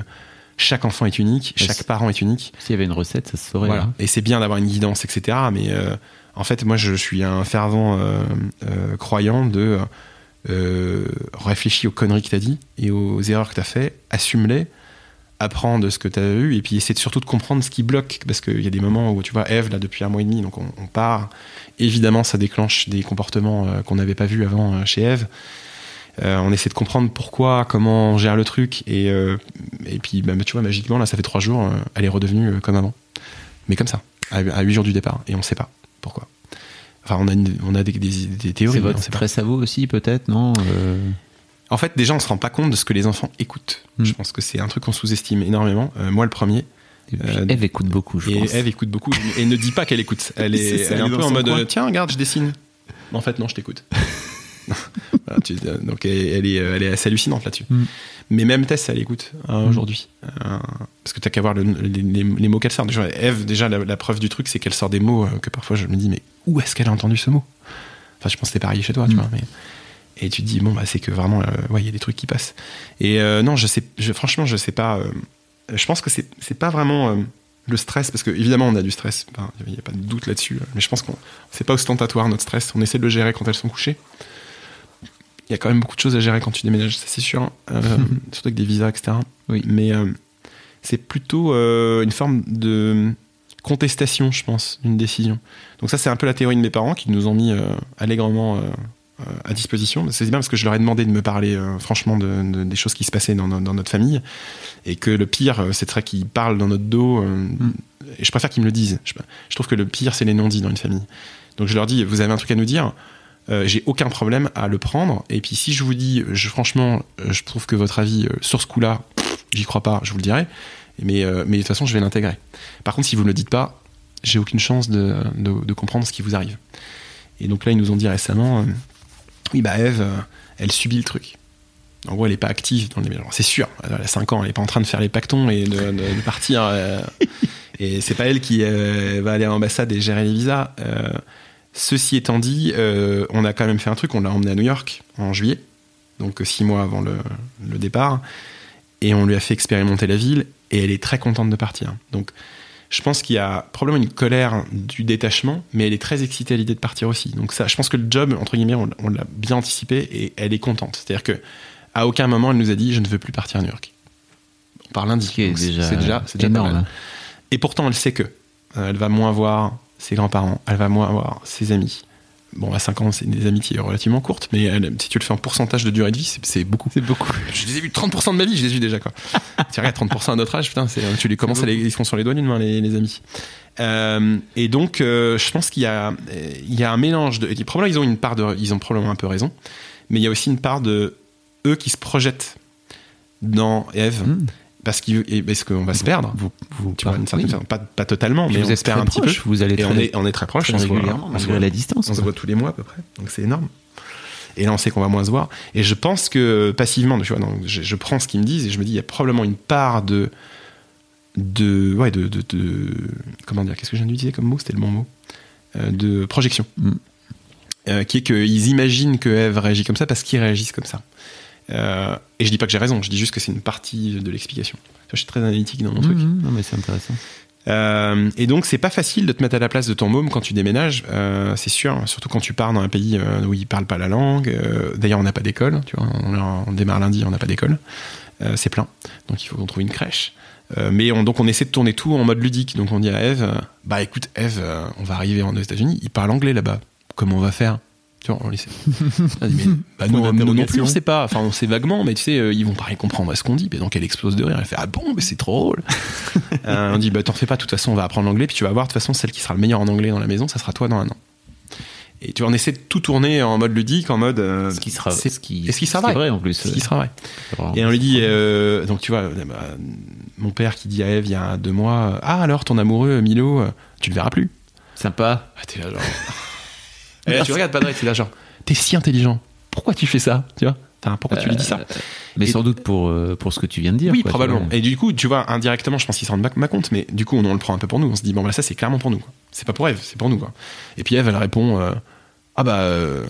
chaque enfant est unique, chaque parent est unique. S'il y avait une recette, ça se saurait. Voilà. hein. Et c'est bien d'avoir une guidance, etc. Mais euh, en fait, moi, je suis un fervent euh, euh, croyant de euh, réfléchir aux conneries que t'as dit et aux erreurs que t'as fait, assume-les, apprends de ce que t'as vu et puis essaie surtout de comprendre ce qui bloque. Parce qu'il y a des moments où, tu vois, Eve, là, depuis un mois et demi, donc on, part. Évidemment, ça déclenche des comportements euh, qu'on n'avait pas vus avant euh, chez Eve. On essaie de comprendre pourquoi, comment on gère le truc. Et, et puis, bah, tu vois, magiquement, là, ça fait trois jours, elle est redevenue comme avant. Mais comme ça, à, à 8 jours du départ. Et on sait pas pourquoi. Enfin, on a, une- on a des, des- des théories. C'est votre stress à vous aussi, peut-être, non Euh, En fait, déjà, on se rend pas compte de ce que les enfants écoutent. Mm. Je pense que c'est un truc qu'on sous-estime énormément. Euh, moi, le premier. et puis Euh, Eve écoute beaucoup, je et pense. Eve écoute beaucoup et ne dit pas qu'elle écoute. Elle est, ça, elle est elle un peu en mode coin. tiens, regarde, je dessine. En fait, non, je t'écoute. Euh, donc, elle, est, elle est assez hallucinante là-dessus. Mm. Mais même Tess, elle écoute hein, Mm. aujourd'hui. Euh, parce que t'as qu'à voir le- les, les- les mots qu'elle sort. Déjà, Eve, déjà, la, la preuve du truc, c'est qu'elle sort des mots euh, que parfois je me dis, mais où est-ce qu'elle a entendu ce mot? Enfin, je pense que c'était pareil chez toi, tu Mm. vois. Mais, et tu te dis, bon, bah, c'est que vraiment, euh, ouais, il y a des trucs qui passent. Et euh, non, je sais, je, franchement, je sais pas. euh, je pense que c'est c'est pas vraiment euh, le stress, parce que évidemment, on a du stress. Il n'y a pas de doute là-dessus. euh, Mais je pense qu'on c'est pas ostentatoire notre stress. On essaie de le gérer quand elles sont couchées. Il y a quand même beaucoup de choses à gérer quand tu déménages, ça c'est sûr. hein. Euh, surtout avec des visas, etc. Oui. Mais euh, c'est plutôt euh, une forme de contestation, je pense, d'une décision. Donc ça, c'est un peu la théorie de mes parents qui nous ont mis allègrement à disposition. C'est bien parce que je leur ai demandé de me parler franchement de, de- des choses qui se passaient dans, dans notre famille et que le pire, c'est très qu'ils parlent dans notre dos. euh, Et je préfère qu'ils me le disent. Je, je trouve que le pire, c'est les non-dits dans une famille. Donc je leur dis, vous avez un truc à nous dire? Euh, j'ai aucun problème à le prendre. Et puis si je vous dis, je, franchement, euh, je trouve que votre avis euh, sur ce coup-là, j'y crois pas, je vous le dirai. Mais, euh, mais de toute façon, je vais l'intégrer. Par contre, si vous ne le dites pas, j'ai aucune chance de, de- de comprendre ce qui vous arrive. Et donc là, ils nous ont dit récemment, euh, oui, bah Eve, euh, elle subit le truc. En gros, elle n'est pas active dans les mélanges. C'est sûr, elle a 5 ans, elle n'est pas en train de faire les pactons et de, de- partir. euh, et c'est pas elle qui euh, va aller à l'ambassade et gérer les visas. Ceci étant dit, euh, on a quand même fait un truc, on l'a emmené à New York en juillet, donc 6 mois avant le, le départ, et on lui a fait expérimenter la ville, et elle est très contente de partir. Donc je pense qu'il y a probablement une colère du détachement, mais elle est très excitée à l'idée de partir aussi. Donc ça, je pense que le job, entre guillemets, on, on l'a bien anticipé, et elle est contente. C'est-à-dire que à aucun moment elle nous a dit je ne veux plus partir à New York. On parle lundi. C'est déjà pas énorme. mal. Et pourtant, elle sait que euh, elle va moins voir ses grands-parents, elle va moins voir ses amis. Bon, à 5 ans, c'est des amitiés relativement courtes, mais elle- si tu le fais en pourcentage de durée de vie, c'est- beaucoup. C'est beaucoup. Je les ai vus 30% de ma vie, je les ai vus déjà, quoi. tu regardes 30% à notre âge, putain, tu les commences à les, ils font sur les doigts d'une main, les, les amis. Euh, et donc, euh, je pense qu'il y a, il y a un mélange de. Probablement, ils ont une part de. Ils ont probablement un peu raison, mais il y a aussi une part de eux qui se projettent dans Eve, Hmm. Parce qu'on va se perdre. Vous, vous Tu vois, d'une certaine oui. façon, pas, pas totalement, mais vous on êtes se perd un petit proche, peu. Vous allez Et on est, on est très proche, très on se voit- on se malgré voit- la distance. on se voit tous les mois à peu près, donc c'est énorme. Et là, on sait qu'on va moins se voir. Et je pense que passivement, tu vois, donc, je, je prends ce qu'ils me disent et je me dis, il y a probablement une part de. de. ouais, de. de, de- comment dire, qu'est-ce que je viens d'utiliser comme mot? C'était le bon mot. Euh, de projection. Mm. Euh, qui est qu'ils imaginent que Eve réagit comme ça parce qu'ils réagissent comme ça. Euh, et je dis pas que j'ai raison, je dis juste que c'est une partie de l'explication. Je suis très analytique dans mon truc. Mhm, Non, mais c'est intéressant. Euh, et donc, c'est pas facile de te mettre à la place de ton môme quand tu déménages, euh, c'est sûr, surtout quand tu pars dans un pays où ils parlent pas la langue. D'ailleurs, on n'a pas d'école, tu vois, on, on démarre lundi, on n'a pas d'école, c'est plein, donc il faut qu'on trouve une crèche. Mais on, donc, on essaie de tourner tout en mode ludique. Donc, on dit à Eve, bah écoute, Eve, on va arriver aux États-Unis, ils parlent anglais là-bas. Comment on va faire? Tu vois, on essaie. Elle dit, mais, bah, nous, non plus, on sait pas. Enfin, on sait vaguement, mais tu sais, euh, ils vont pas rien comprendre à ce qu'on dit. Et donc, elle explose de rire. Elle fait Ah bon, mais c'est trop drôle. Euh, on dit bah t'en fais pas, de toute façon on va apprendre l'anglais, puis tu vas voir, de toute façon celle qui sera le meilleur en anglais dans la maison, ça sera toi dans un an. Et tu vois, on essaie de tout tourner en mode ludique, en mode. euh, Ce qui sera, c'est- ce qui, ce qui sera vrai. vrai en plus. ce qui sera vrai. Et on lui dit, euh, donc tu vois, euh, bah, mon père qui dit à Eve il y a deux mois, ah alors ton amoureux Milo, tu le verras plus? Sympa. Ah, t'es là genre. Et là, tu regardes Padre, t'es là genre, t'es si intelligent, pourquoi tu fais ça, tu vois? Enfin, pourquoi tu lui dis ça? Mais Et- sans doute pour, euh, pour ce que tu viens de dire. Oui, quoi, probablement. Et du coup, tu vois, indirectement, je pense qu'ils s'en rendent pas compte, mais du coup, on, on le prend un peu pour nous. On se dit, bon, bah, ça, c'est clairement pour nous. C'est pas pour Eve, c'est pour nous. Quoi. Et puis Eve, elle répond, euh, Ah bah, euh,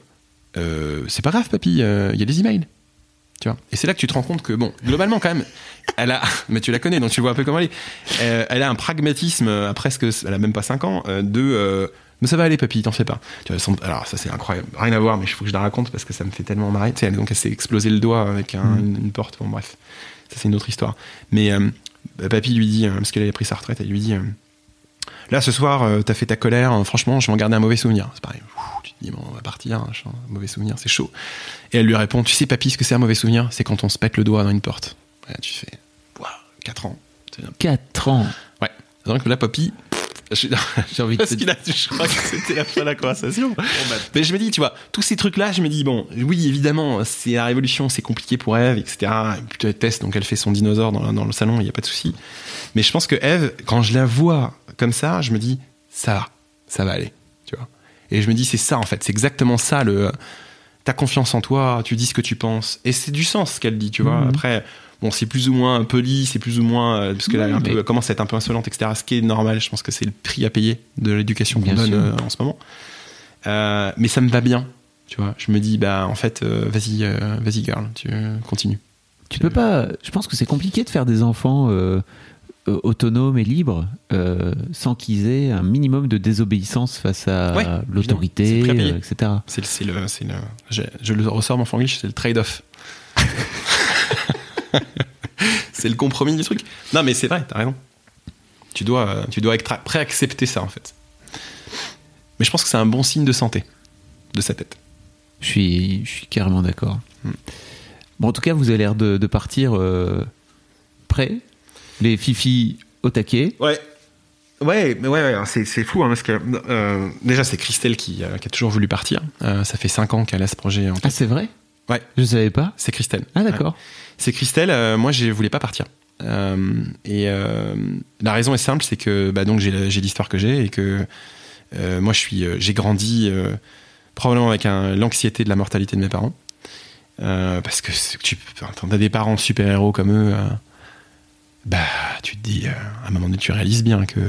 euh, c'est pas grave, papy, euh, il y a des emails. Tu vois Et c'est là que tu te rends compte que, bon, globalement, quand même, elle a, mais tu la connais, donc tu vois un peu comment elle est. Euh, elle a un pragmatisme à presque, elle a même pas 5 ans, euh, de, euh, mais ça va aller, papy, t'en fais pas. Tu vois, son- alors ça c'est incroyable, rien à voir, mais il faut que je la raconte parce que ça me fait tellement marrer. Tu sais, donc elle s'est explosé le doigt avec un- une, une porte, bon bref, ça c'est une autre histoire. Mais euh, bah, papy lui dit, euh, parce qu'elle avait pris sa retraite, elle lui dit, euh, là ce soir, euh, t'as fait ta colère, franchement, je vais en garder un mauvais souvenir. C'est pareil, Ouh, tu te dis, bon, on va partir, hein, un mauvais souvenir, c'est chaud. Et elle lui répond, tu sais papy, ce que c'est un mauvais souvenir C'est quand on se pète le doigt dans une porte. Tu fais, waouh, 4 ans. C'est un 4 ans. Ouais. Donc là, Papy, j'ai J'ai envie de parce te qu'il a, je crois que c'était la fin de la conversation. Mais je me dis, tu vois, tous ces trucs-là, je me dis, bon, oui, évidemment, c'est la révolution, c'est compliqué pour Eve, etc. Et puis elle teste, donc elle fait son dinosaure dans, dans le salon, il n'y a pas de souci. Mais je pense que Eve, quand je la vois comme ça, je me dis, ça va, ça va aller, tu vois. Et je me dis, c'est ça, en fait, c'est exactement ça, le, t'as confiance en toi, tu dis ce que tu penses. Et c'est du sens ce qu'elle dit, tu vois. Mhm. Après, bon, c'est plus ou moins poli, c'est plus ou moins, euh, parce que là, un mais- peu, elle commence à être un peu insolente, etc. Ce qui est normal, je pense que c'est le prix à payer de l'éducation qu'on donne euh, en ce moment. Euh, mais ça me va bien, tu vois. Je me dis, bah, en fait, euh, vas-y, vas-y, girl, tu continues. Tu peux pas. Je pense que c'est compliqué de faire des enfants autonomes et libres euh, sans qu'ils aient un minimum de désobéissance face à Ouais, l'autorité, euh, etc. C'est le, le, le, je, je le ressors mon franglish, c'est le trade-off. c'est le compromis du truc. Non, mais c'est vrai, t'as raison. Tu dois, tu dois être prêt à accepter ça, en fait. Mais je pense que c'est un bon signe de santé de sa tête. Je suis, je suis carrément d'accord. Bon, en tout cas, vous avez l'air de, de partir euh, prêts. Les fifis au taquet. Ouais. Ouais, mais ouais, ouais, c'est, c'est fou, hein, parce que euh, déjà, c'est Christelle qui, euh, qui a toujours voulu partir. Euh, ça fait 5 ans qu'elle a ce projet en Ah, tête. c'est vrai? Ouais. Je savais pas. C'est Christelle. Ah, d'accord. C'est Christelle, euh, moi je voulais pas partir. Euh, et euh, la raison est simple, c'est que bah, donc j'ai l'histoire que j'ai et que moi je suis, j'ai grandi probablement avec l'anxiété de la mortalité de mes parents. Parce que tu as des parents super héros comme eux, euh, bah tu te dis à un moment donné tu réalises bien que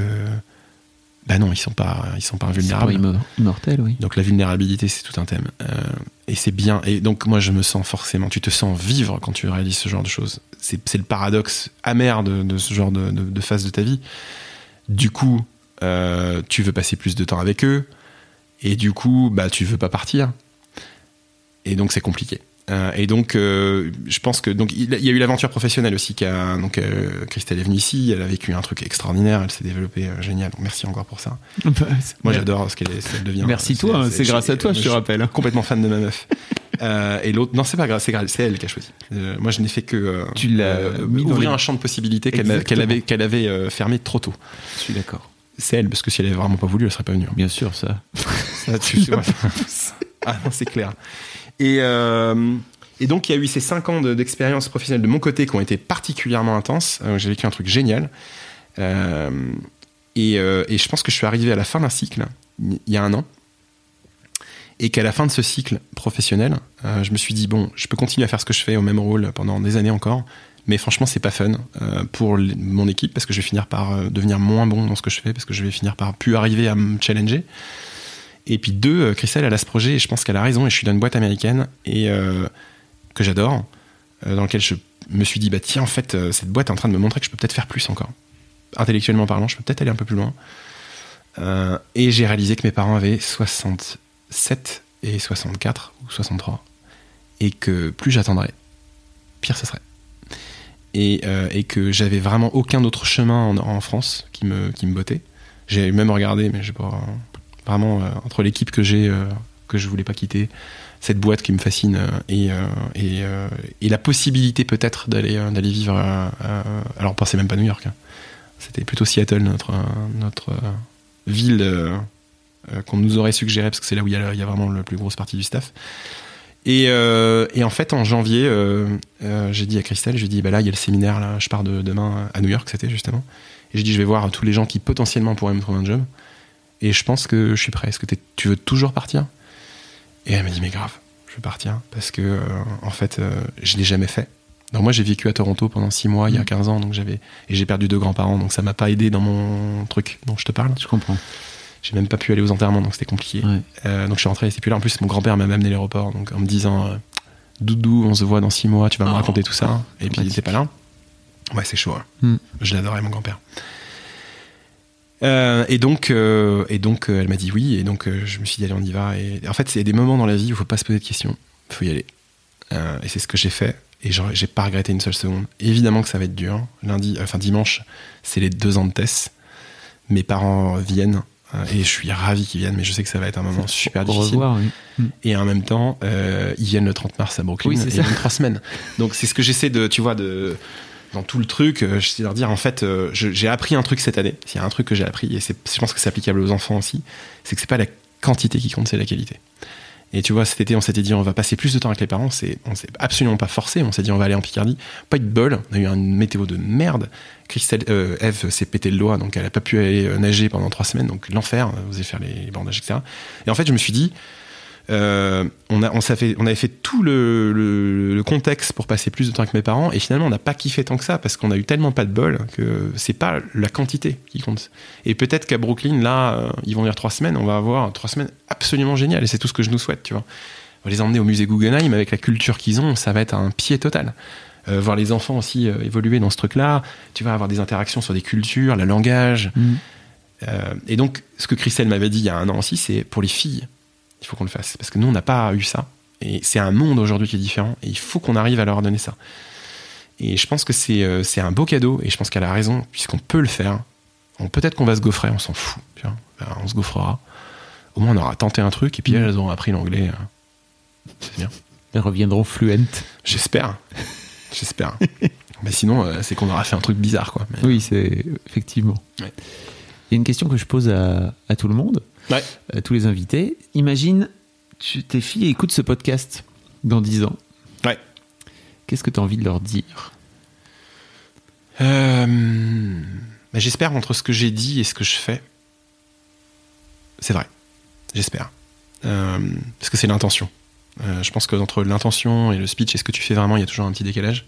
bah non ils sont pas ils sont pas C'est pas invulnérables. immo- immortel, oui. Donc la vulnérabilité, c'est tout un thème. Euh, et c'est bien. Et donc moi, je me sens forcément, tu te sens vivre quand tu réalises ce genre de choses. C'est le paradoxe amer de, ce genre de, de- de phase de ta vie. Du coup, euh, tu veux passer plus de temps avec eux. Et du coup, bah, tu veux pas partir. Et donc c'est compliqué. Euh, et donc, euh, je pense que donc il y a eu l'aventure professionnelle aussi. Qui a, donc euh, Christelle est venue ici, elle a vécu un truc extraordinaire, elle s'est développée génial. Donc merci encore pour ça. Moi, j'adore ce qu'elle devient. Merci toi, hein, c'est grâce à toi, je te rappelle. complètement fan de ma meuf. Euh, et l'autre, non, c'est pas grave, c'est grave, c'est elle qui a choisi. Euh, moi, je n'ai fait que euh, Tu mis ouvrir les- un champ de possibilités qu'elle avait, qu'elle avait fermé trop tôt. Je suis d'accord. C'est elle, parce que si elle avait vraiment pas voulu, elle serait pas venue. Bien sûr, ça. Tu ah non, c'est clair. Et, euh, et donc, il y a eu ces cinq ans de- d'expérience professionnelle de mon côté qui ont été particulièrement intenses. Euh, J'ai vécu un truc génial. Euh, et, et je pense que je suis arrivé à la fin d'un cycle, il y a un an. Et qu'à la fin de ce cycle professionnel, je me suis dit, bon, je peux continuer à faire ce que je fais au même rôle pendant des années encore. Mais franchement, c'est pas fun pour mon équipe parce que je vais finir par devenir moins bon dans ce que je fais parce que je vais finir par plus arriver à me challenger. Et puis deux, euh, Christelle, elle a ce projet et je pense qu'elle a raison. Et je suis dans une boîte américaine et euh, que j'adore, euh, dans laquelle je me suis dit, bah tiens, en fait, cette boîte est en train de me montrer que je peux peut-être faire plus encore. Intellectuellement parlant, je peux peut-être aller un peu plus loin. Et j'ai réalisé que mes parents avaient 67 et 64 ou 63 et que plus j'attendrais, pire ce serait. Et, que j'avais vraiment aucun autre chemin en, en France qui me, qui me bottait. J'ai même regardé, mais j'ai pas vraiment euh, entre l'équipe que j'ai euh, que je voulais pas quitter, cette boîte qui me fascine euh, et, et, la possibilité peut-être d'aller d'aller vivre. euh, euh, alors, pensez même pas New York. hein. C'était plutôt Seattle, notre notre ville qu'on nous aurait suggéré parce que c'est là où il y, a, vraiment la plus grosse partie du staff. Et, et en fait, en janvier, j'ai dit à Christelle, j'ai dit, bah là, il y a le séminaire, je pars de, demain à New York, c'était justement. Et j'ai dit, je vais voir tous les gens qui potentiellement pourraient me trouver un job. Et je pense que je suis prêt. Est-ce que tu veux toujours partir? Et elle m'a dit, mais grave, je veux partir. Parce que, euh, en fait, euh, je l'ai jamais fait. Donc moi, j'ai vécu à Toronto pendant six mois, il y a 15 ans, donc j'avais et j'ai perdu deux grands-parents, donc ça m'a pas aidé dans mon truc dont je te parle. Je comprends. J'ai même pas pu aller aux enterrements, donc c'était compliqué. Ouais. Euh, donc je suis rentré, c'était plus là. En plus, mon grand-père m'a amené à l'aéroport, donc en me disant euh, Doudou, on se voit dans six mois, tu vas me Oh. raconter tout ça. Et puis il était pas là. Ouais, c'est chaud. hein. Hmm. Je l'adorais, mon grand-père. Euh, et donc, euh, et donc euh, elle m'a dit oui, et donc je me suis dit, allez, on y va. Et en fait, c'est des moments dans la vie où il faut pas se poser de questions, il faut y aller. Et c'est ce que j'ai fait, et j'ai pas regretté une seule seconde. Évidemment que ça va être dur. Lundi, enfin dimanche, c'est les deux ans de Tess. Mes parents viennent, et je suis ravi qu'ils viennent, mais je sais que ça va être un moment super difficile. revoir, oui. Et en même temps, ils viennent le 30 mars à Brooklyn Oui, c'est et ça. ils trois semaines. Donc c'est ce que j'essaie de, tu vois, de dans tout le truc, euh, j'essaie de leur dire en fait, euh, j'ai appris un truc cette année. S'il y a un truc que j'ai appris et c'est, je pense que c'est applicable aux enfants aussi, c'est que c'est pas la quantité qui compte, c'est la qualité. Et tu vois, cet été, on s'était dit, on va passer plus de temps avec les parents. C'est, on s'est absolument pas forcé. On s'est dit, on va aller en Picardie. Pas de bol. On a eu une météo de merde. Christelle, euh, Eve s'est pété le doigt, donc elle a pas pu aller euh, nager pendant trois semaines. Donc l'enfer. Vous allez faire les bandages, etc. Et en fait, je me suis dit, euh, on, a, on, fait, on avait fait tout le, le- le contexte pour passer plus de temps avec mes parents et finalement on n'a pas kiffé tant que ça parce qu'on a eu tellement pas de bol que c'est pas la quantité qui compte. Et peut-être qu'à Brooklyn, là, euh, ils vont venir trois semaines, on va avoir trois semaines absolument géniales et c'est tout ce que je nous souhaite, tu vois. On va les emmener au musée Guggenheim avec la culture qu'ils ont, ça va être un pied total. Euh, voir les enfants aussi euh, évoluer dans ce truc-là, tu vas avoir des interactions sur des cultures, le langage. Mm. Euh, et donc, ce que Christelle m'avait dit il y a un an aussi, c'est pour les filles, il faut qu'on le fasse. Parce que nous, on n'a pas eu ça. Et c'est un monde aujourd'hui qui est différent. Et il faut qu'on arrive à leur donner ça. Et je pense que c'est euh, un beau cadeau. Et je pense qu'elle a raison, puisqu'on peut le faire. On- Peut-être qu'on va se gaufrer, on s'en fout. tu vois. Ben, on se gaufrera. Au moins, on aura tenté un truc. Et puis, elles auront appris l'anglais. euh, C'est bien. Elles reviendront fluentes. J'espère. J'espère. Mais sinon, euh, c'est qu'on aura fait un truc bizarre, quoi. Mais- Oui, c'est effectivement. Il y a une question que je pose à, à tout le monde, Ouais. à tous les invités. Imagine, tu- tes filles écoutent ce podcast dans 10 ans. Ouais. Qu'est-ce que tu as envie de leur dire? Euh, bah, j'espère entre ce que j'ai dit et ce que je fais. C'est vrai. J'espère. Euh, parce que c'est l'intention. Euh, je pense que entre l'intention et le speech et ce que tu fais vraiment, il y a toujours un petit décalage?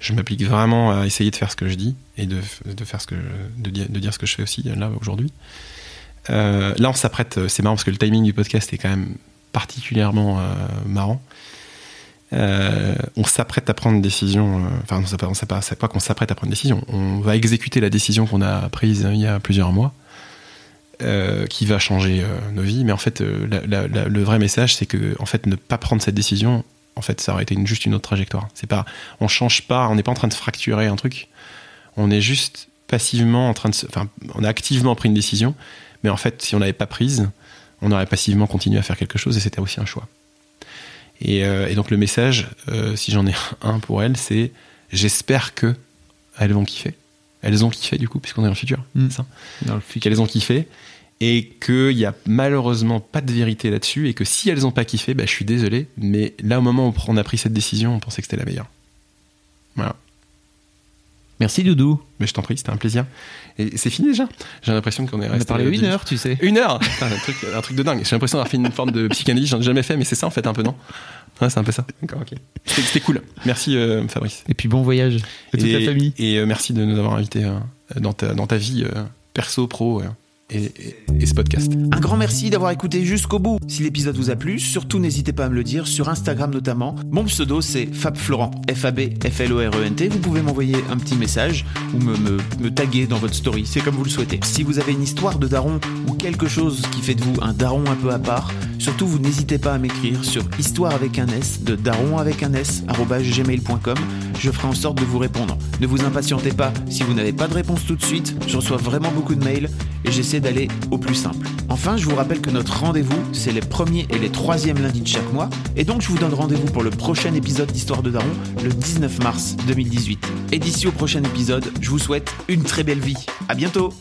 Je m'applique vraiment à essayer de faire ce que je dis et de, de faire ce que de, dire, de dire ce que je fais aussi là aujourd'hui. Euh, là, on s'apprête. C'est marrant parce que le timing du podcast est quand même particulièrement euh, marrant. Euh, on s'apprête à prendre une décision. euh, Enfin, c'est pas, c'est pas, c'est pas qu'on s'apprête à prendre une décision. On va exécuter la décision qu'on a prise il y a plusieurs mois, euh, qui va changer euh, nos vies. Mais en fait, euh, le vrai message, c'est que en fait, ne pas prendre cette décision, en fait, ça aurait été une, juste une autre trajectoire. C'est pas, on change pas, on n'est pas en train de fracturer un truc. On est juste passivement en train de, se- enfin, on a activement pris une décision, mais en fait, si on n'avait pas prise, on aurait passivement continué à faire quelque chose, et c'était aussi un choix. Et, euh, et donc le message, euh, si j'en ai un pour elles, c'est j'espère que elles vont kiffer. Elles ont kiffé du coup, puisqu'on est dans le futur, Mm. c'est ça dans le futur Qu'elles ont kiffé. Et qu'il n'y a malheureusement pas de vérité là-dessus. Et que si elles n'ont pas kiffé, bah, je suis désolé. Mais là, au moment où on a pris cette décision, on pensait que c'était la meilleure. Voilà. Merci Doudou. Mais je t'en prie, c'était un plaisir. Et c'est fini déjà? J'ai l'impression qu'on est On resté. a parlé une heure, tu sais. Une heure? Putain, un, truc, un truc de dingue. J'ai l'impression d'avoir fait une forme de psychanalyse, j'en ai jamais fait, mais c'est ça en fait un peu, non? Ouais, c'est un peu ça. D'accord, ok. C'était c'était cool. Merci euh, Fabrice. Et puis bon voyage à toute et, la famille. Et euh, merci de nous avoir invités euh, dans, ta, dans ta vie euh, perso, pro euh, et, ce podcast. Un grand merci d'avoir écouté jusqu'au bout. Si l'épisode vous a plu, surtout n'hésitez pas à me le dire sur Instagram notamment. Mon pseudo c'est FabFlorent, F-A-B-F-L-O-R-E-N-T. Vous pouvez m'envoyer un petit message ou me, taguer dans votre story, c'est comme vous le souhaitez. Si vous avez une histoire de daron ou quelque chose qui fait de vous un daron un peu à part, surtout vous n'hésitez pas à m'écrire sur histoire avec un S de daron avec un S gmail.com. Je ferai en sorte de vous répondre. Ne vous impatientez pas si vous n'avez pas de réponse tout de suite. Je reçois vraiment beaucoup de mails et j'essaie d'aller au plus simple. Enfin, je vous rappelle que notre rendez-vous, c'est les premiers et les troisièmes lundis de chaque mois. Et donc, je vous donne rendez-vous pour le prochain épisode d'Histoire de Daron, le 19 mars 2018. Et d'ici au prochain épisode, je vous souhaite une très belle vie. À bientôt!